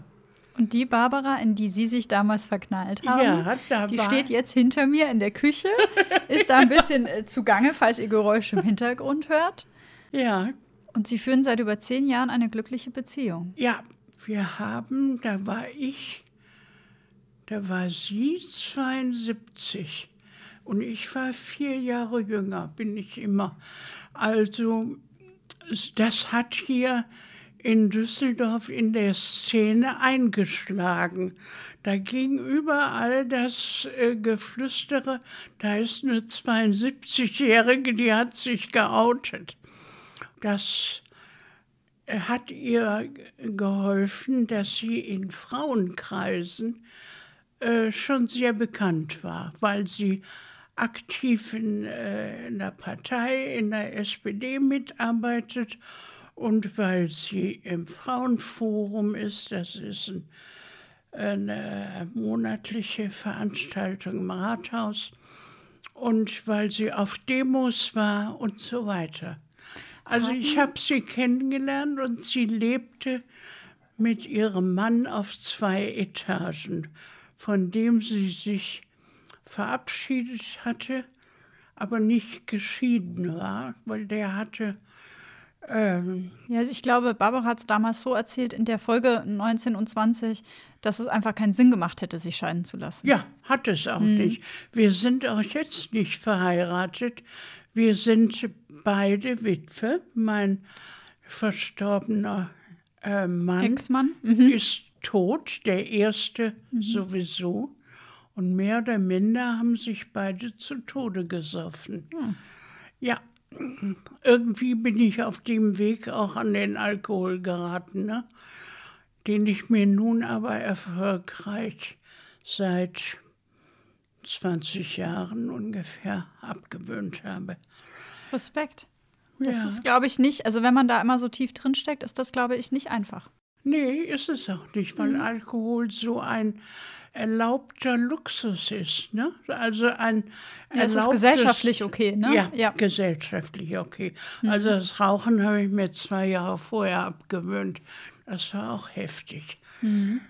Und die Barbara, in die Sie sich damals verknallt haben, Ja, da die steht jetzt hinter mir in der Küche, (laughs) ist da ein bisschen äh, zugange, falls ihr Geräusche im Hintergrund hört. Ja, Und Sie führen seit über zehn Jahren eine glückliche Beziehung. Ja, wir haben, da war ich, da war sie 72 und ich war vier Jahre jünger, bin ich immer. Also das hat hier in Düsseldorf in der Szene eingeschlagen. Da ging überall das äh, Geflüstere, da ist eine 72-Jährige, die hat sich geoutet. Das hat ihr geholfen, dass sie in Frauenkreisen äh, schon sehr bekannt war, weil sie aktiv in, äh, in der Partei, in der SPD mitarbeitet und weil sie im Frauenforum ist, das ist ein, eine monatliche Veranstaltung im Rathaus, und weil sie auf Demos war und so weiter. Also ich habe sie kennengelernt und sie lebte mit ihrem Mann auf zwei Etagen, von dem sie sich verabschiedet hatte, aber nicht geschieden war, weil der hatte ähm, ja, also ich glaube, Barbara hat es damals so erzählt in der Folge 19 und 20, dass es einfach keinen Sinn gemacht hätte, sich scheiden zu lassen. Ja, hat es auch mhm. nicht. Wir sind auch jetzt nicht verheiratet. Wir sind beide Witwe. Mein verstorbener äh, Mann Ex-Mann mhm. ist tot, der erste mhm. sowieso. Und mehr oder minder haben sich beide zu Tode gesoffen. Mhm. Ja, irgendwie bin ich auf dem Weg auch an den Alkohol geraten, ne? den ich mir nun aber erfolgreich seit 20 Jahren ungefähr abgewöhnt habe. Respekt. Das ja. ist, glaube ich, nicht, also wenn man da immer so tief drin steckt, ist das, glaube ich, nicht einfach. Nee, ist es auch nicht, weil mhm. Alkohol so ein erlaubter Luxus ist. Ne? Also ein ja, es ist gesellschaftlich okay, ne? Ja, ja. gesellschaftlich okay. Mhm. Also das Rauchen habe ich mir zwei Jahre vorher abgewöhnt. Das war auch heftig. Mhm.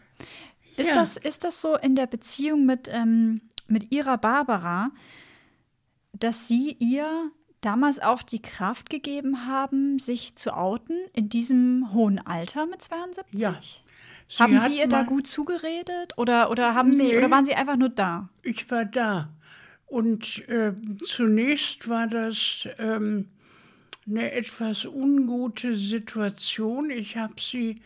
Ist, ja. das, ist das so in der Beziehung mit, ähm, mit ihrer Barbara, dass sie ihr damals auch die Kraft gegeben haben, sich zu outen in diesem hohen Alter mit 72? Ja. Sie haben Sie ihr da gut zugeredet oder, oder, haben nee, Sie, oder waren Sie einfach nur da? Ich war da. Und äh, zunächst war das ähm, eine etwas ungute Situation. Ich habe sie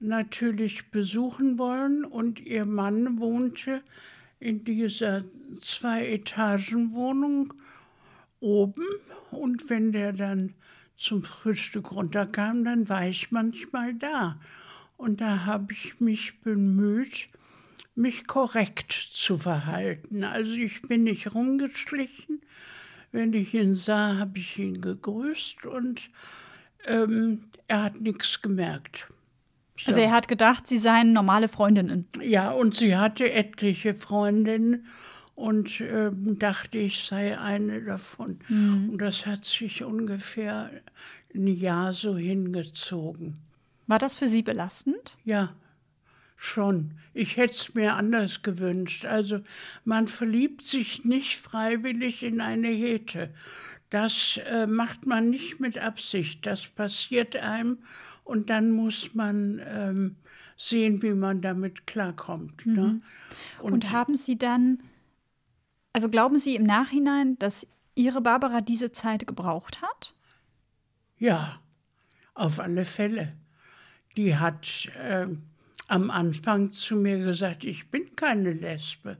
natürlich besuchen wollen und ihr Mann wohnte in dieser Zwei-Etagen-Wohnung oben und wenn der dann zum Frühstück runterkam, dann war ich manchmal da. Und da habe ich mich bemüht, mich korrekt zu verhalten. Also ich bin nicht rumgeschlichen. Wenn ich ihn sah, habe ich ihn gegrüßt und ähm, er hat nichts gemerkt. So. Also er hat gedacht, Sie seien normale Freundinnen. Ja, und sie hatte etliche Freundinnen und äh, dachte, ich sei eine davon. Mhm. Und das hat sich ungefähr ein Jahr so hingezogen. War das für Sie belastend? Ja, schon. Ich hätte es mir anders gewünscht. Also man verliebt sich nicht freiwillig in eine Hete. Das äh, macht man nicht mit Absicht. Das passiert einem und dann muss man ähm, sehen, wie man damit klarkommt. Ne? Mhm. Ne? Und, und haben Sie dann also glauben Sie im Nachhinein, dass Ihre Barbara diese Zeit gebraucht hat? Ja, auf alle Fälle. Die hat äh, am Anfang zu mir gesagt, ich bin keine Lesbe.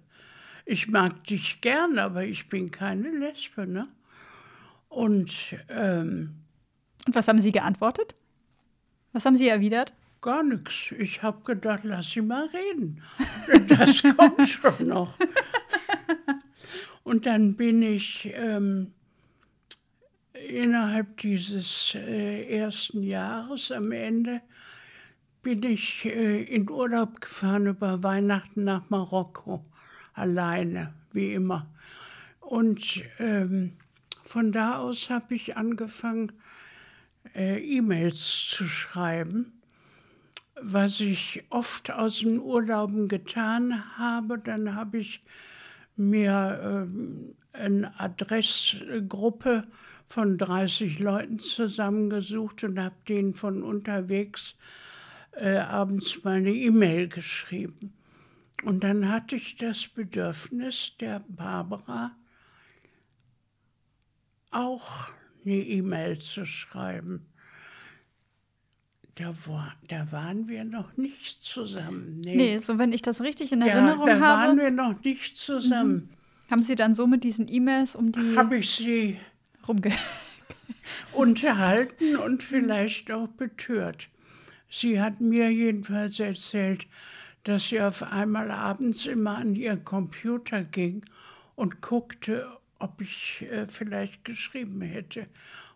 Ich mag dich gern, aber ich bin keine Lesbe. Ne? Und, ähm, Und was haben Sie geantwortet? Was haben Sie erwidert? Gar nichts. Ich habe gedacht, lass sie mal reden. (laughs) Das kommt schon noch. Und dann bin ich ähm, innerhalb dieses äh, ersten Jahres am Ende bin ich äh, in Urlaub gefahren über Weihnachten nach Marokko, alleine, wie immer. Und ähm, von da aus habe ich angefangen, äh, E-Mails zu schreiben, was ich oft aus den Urlauben getan habe. Dann habe ich mir äh, eine Adressgruppe von 30 Leuten zusammengesucht und habe denen von unterwegs äh, abends mal eine E-Mail geschrieben. Und dann hatte ich das Bedürfnis, der Barbara auch eine E-Mail zu schreiben. Da, war, da waren wir noch nicht zusammen. Nee. nee, so wenn ich das richtig in Erinnerung ja, da habe. Da waren wir noch nicht zusammen. Mhm. Haben Sie dann so mit diesen E-Mails um die. Habe ich sie. Rumge (laughs) unterhalten und vielleicht auch betört. Sie hat mir jedenfalls erzählt, dass sie auf einmal abends immer an ihren Computer ging und guckte, ob ich äh, vielleicht geschrieben hätte.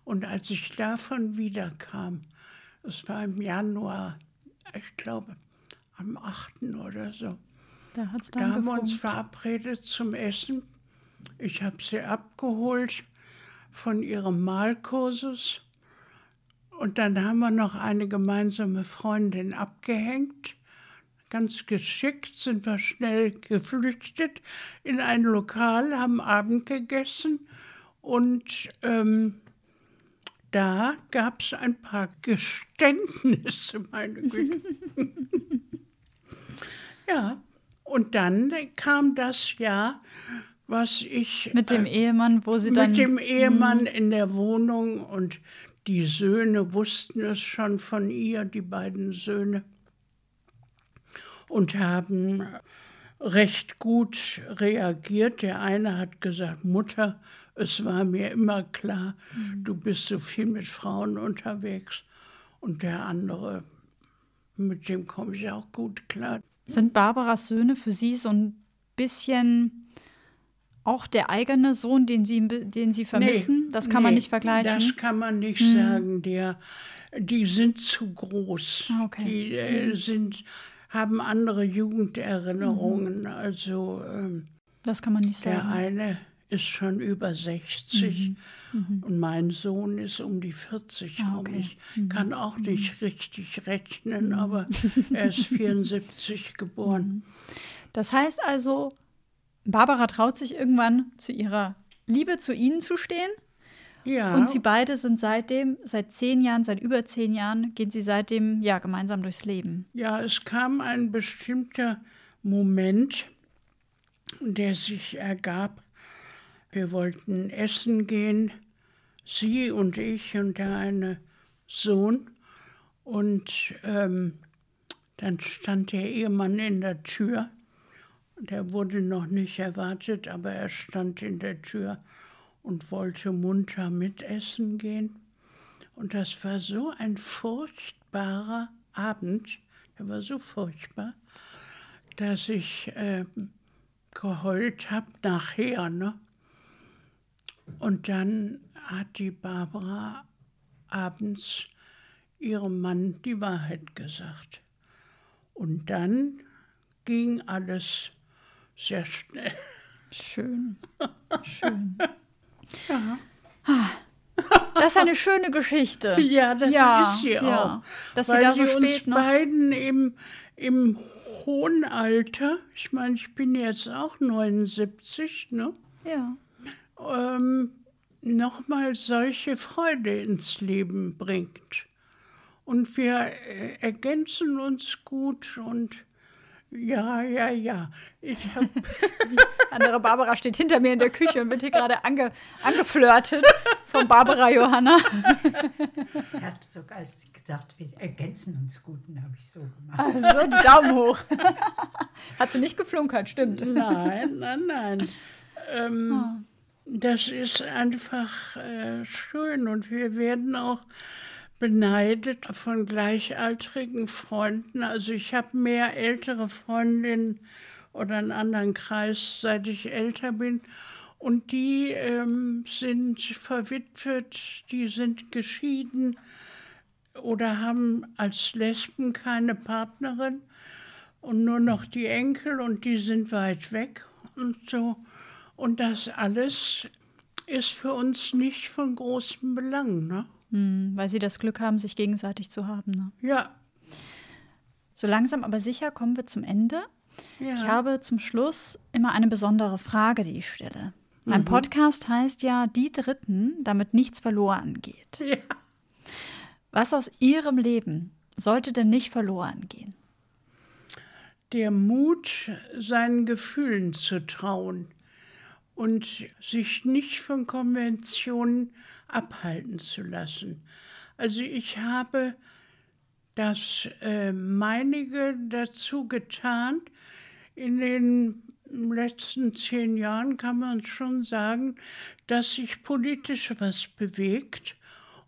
Und als ich davon wiederkam, es war im Januar, ich glaube am 8. oder so, da, da haben wir uns verabredet zum Essen. Ich habe sie abgeholt von ihrem Malkursus und dann haben wir noch eine gemeinsame Freundin abgehängt. Ganz geschickt sind wir schnell geflüchtet in ein Lokal, haben Abend gegessen und ähm, da gab es ein paar Geständnisse, meine Güte. (laughs) ja, und dann kam das Jahr, was ich. Mit dem äh, Ehemann, wo sie mit dann. Mit dem Ehemann in der Wohnung und die Söhne wussten es schon von ihr, die beiden Söhne, und haben recht gut reagiert. Der eine hat gesagt, Mutter, es war mir immer klar, mhm. du bist so viel mit Frauen unterwegs. Und der andere, mit dem komme ich auch gut klar. Sind Barbaras Söhne für Sie so ein bisschen auch der eigene Sohn, den Sie, den Sie vermissen? Nee, das kann nee, man nicht vergleichen. Das kann man nicht hm. sagen. Der, die sind zu groß. Okay. Die äh, hm. sind, haben andere Jugenderinnerungen. Mhm. Also ähm, das kann man nicht sagen. Der eine ist schon über 60 mhm. Mhm. und mein Sohn ist um die 40 ah, okay. Ich mhm. kann auch nicht richtig rechnen, mhm. aber er ist (laughs) 74 geboren. Mhm. Das heißt also, Barbara traut sich irgendwann zu ihrer Liebe zu Ihnen zu stehen. Ja. Und Sie beide sind seitdem, seit zehn Jahren, seit über zehn Jahren, gehen Sie seitdem ja gemeinsam durchs Leben. Ja, es kam ein bestimmter Moment, der sich ergab. Wir wollten essen gehen, sie und ich und der eine Sohn. Und ähm, dann stand der Ehemann in der Tür der wurde noch nicht erwartet, aber er stand in der Tür und wollte munter mitessen gehen. Und das war so ein furchtbarer Abend, der war so furchtbar, dass ich äh, geheult habe nachher. Ne? Und dann hat die Barbara abends ihrem Mann die Wahrheit gesagt. Und dann ging alles sehr schnell. Schön. Schön. ja. Das ist eine schöne Geschichte. Ja, das ja, ist sie ja. auch. Dass sie da so spät uns beiden im, im hohen Alter, ich meine, ich bin jetzt auch 79, ne? Ja. Ähm, nochmal solche Freude ins Leben bringt. Und wir äh, ergänzen uns gut und ja, ja, ja. Ich hab (laughs) andere Barbara steht hinter mir in der Küche und wird hier gerade ange, angeflirtet von Barbara Johanna. Sie hat sogar gesagt, wir ergänzen uns gut, habe ich so gemacht. Also die Daumen hoch. Hat sie nicht geflunkert, stimmt. Nein, nein, nein. Ähm, oh. Das ist einfach äh, schön und wir werden auch beneidet von gleichaltrigen Freunden. Also ich habe mehr ältere Freundinnen oder einen anderen Kreis, seit ich älter bin. Und die ähm, sind verwitwet, die sind geschieden oder haben als Lesben keine Partnerin und nur noch die Enkel und die sind weit weg und so. Und das alles ist für uns nicht von großem Belang. Ne? Hm, weil sie das Glück haben, sich gegenseitig zu haben. Ne? Ja. So langsam aber sicher kommen wir zum Ende. Ja. Ich habe zum Schluss immer eine besondere Frage, die ich stelle. Mein mhm. Podcast heißt ja Die Dritten, damit nichts verloren geht. Ja. Was aus Ihrem Leben sollte denn nicht verloren gehen? Der Mut, seinen Gefühlen zu trauen und sich nicht von Konventionen abhalten zu lassen. Also ich habe das äh, meinige dazu getan. In den letzten zehn Jahren kann man schon sagen, dass sich politisch was bewegt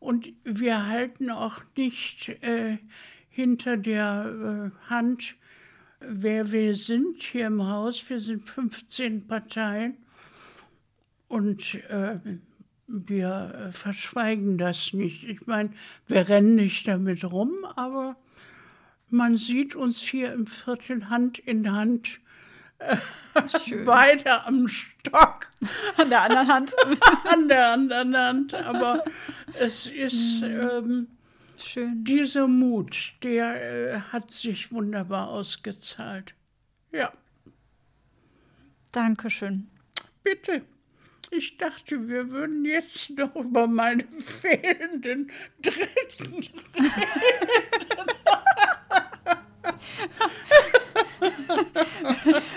Und wir halten auch nicht äh, hinter der äh, Hand, wer wir sind hier im Haus. Wir sind 15 Parteien und äh, wir äh, verschweigen das nicht. Ich meine, wir rennen nicht damit rum, aber man sieht uns hier im Viertel Hand in Hand. äh, (laughs) Beide am Stock. An der anderen Hand. (laughs) An der anderen Hand. Aber es ist ähm, Schön. dieser Mut, der äh, hat sich wunderbar ausgezahlt. Ja, Dankeschön. bitte. Ich dachte, wir würden jetzt noch über meine fehlenden Dritten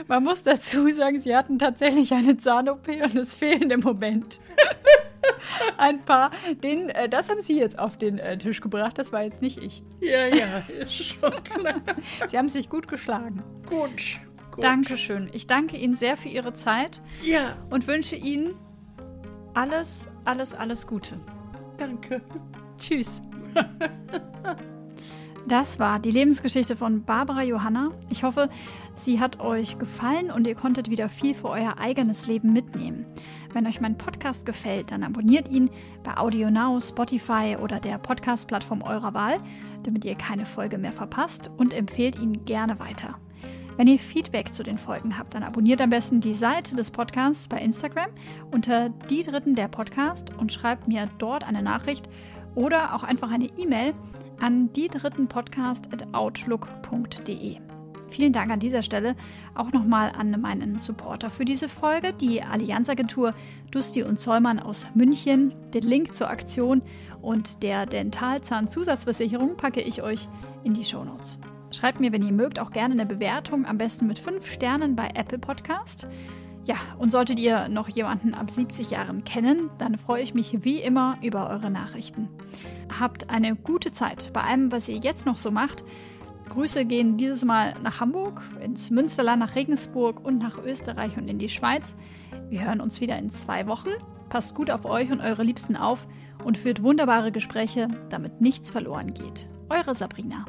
Man muss dazu sagen, sie hatten tatsächlich eine Zahn-OP und es fehlen im Moment ein paar. Den, äh, das haben Sie jetzt auf den äh, Tisch gebracht, das war jetzt nicht ich. Ja, ja, ist schon klar. Sie haben sich gut geschlagen. Gut. gut. Dankeschön. Ich danke Ihnen sehr für Ihre Zeit Ja, und wünsche Ihnen alles, alles, alles Gute. danke. Tschüss. (laughs) Das war die Lebensgeschichte von Barbara Johanna. Ich hoffe, sie hat euch gefallen und ihr konntet wieder viel für euer eigenes Leben mitnehmen. Wenn euch mein Podcast gefällt, dann abonniert ihn bei AudioNow, Spotify oder der Podcast-Plattform eurer Wahl, damit ihr keine Folge mehr verpasst und empfehlt ihn gerne weiter. Wenn ihr Feedback zu den Folgen habt, dann abonniert am besten die Seite des Podcasts bei Instagram unter die Dritten der Podcast und schreibt mir dort eine Nachricht oder auch einfach eine E-Mail an die dritten Podcast@outlook.de. Vielen Dank an dieser Stelle auch nochmal an meinen Supporter für diese Folge, die Allianzagentur Dusti und Zollmann aus München. Den Link zur Aktion und der Dentalzahnzusatzversicherung packe ich euch in die Shownotes. Schreibt mir, wenn ihr mögt, auch gerne eine Bewertung, am besten mit 5 Sternen bei Apple Podcast. Ja, und solltet ihr noch jemanden ab 70 Jahren kennen, dann freue ich mich wie immer über eure Nachrichten. Habt eine gute Zeit bei allem, was ihr jetzt noch so macht. Grüße gehen dieses Mal nach Hamburg, ins Münsterland, nach Regensburg und nach Österreich und in die Schweiz. Wir hören uns wieder in zwei Wochen. Passt gut auf euch und eure Liebsten auf und führt wunderbare Gespräche, damit nichts verloren geht. Eure Sabrina.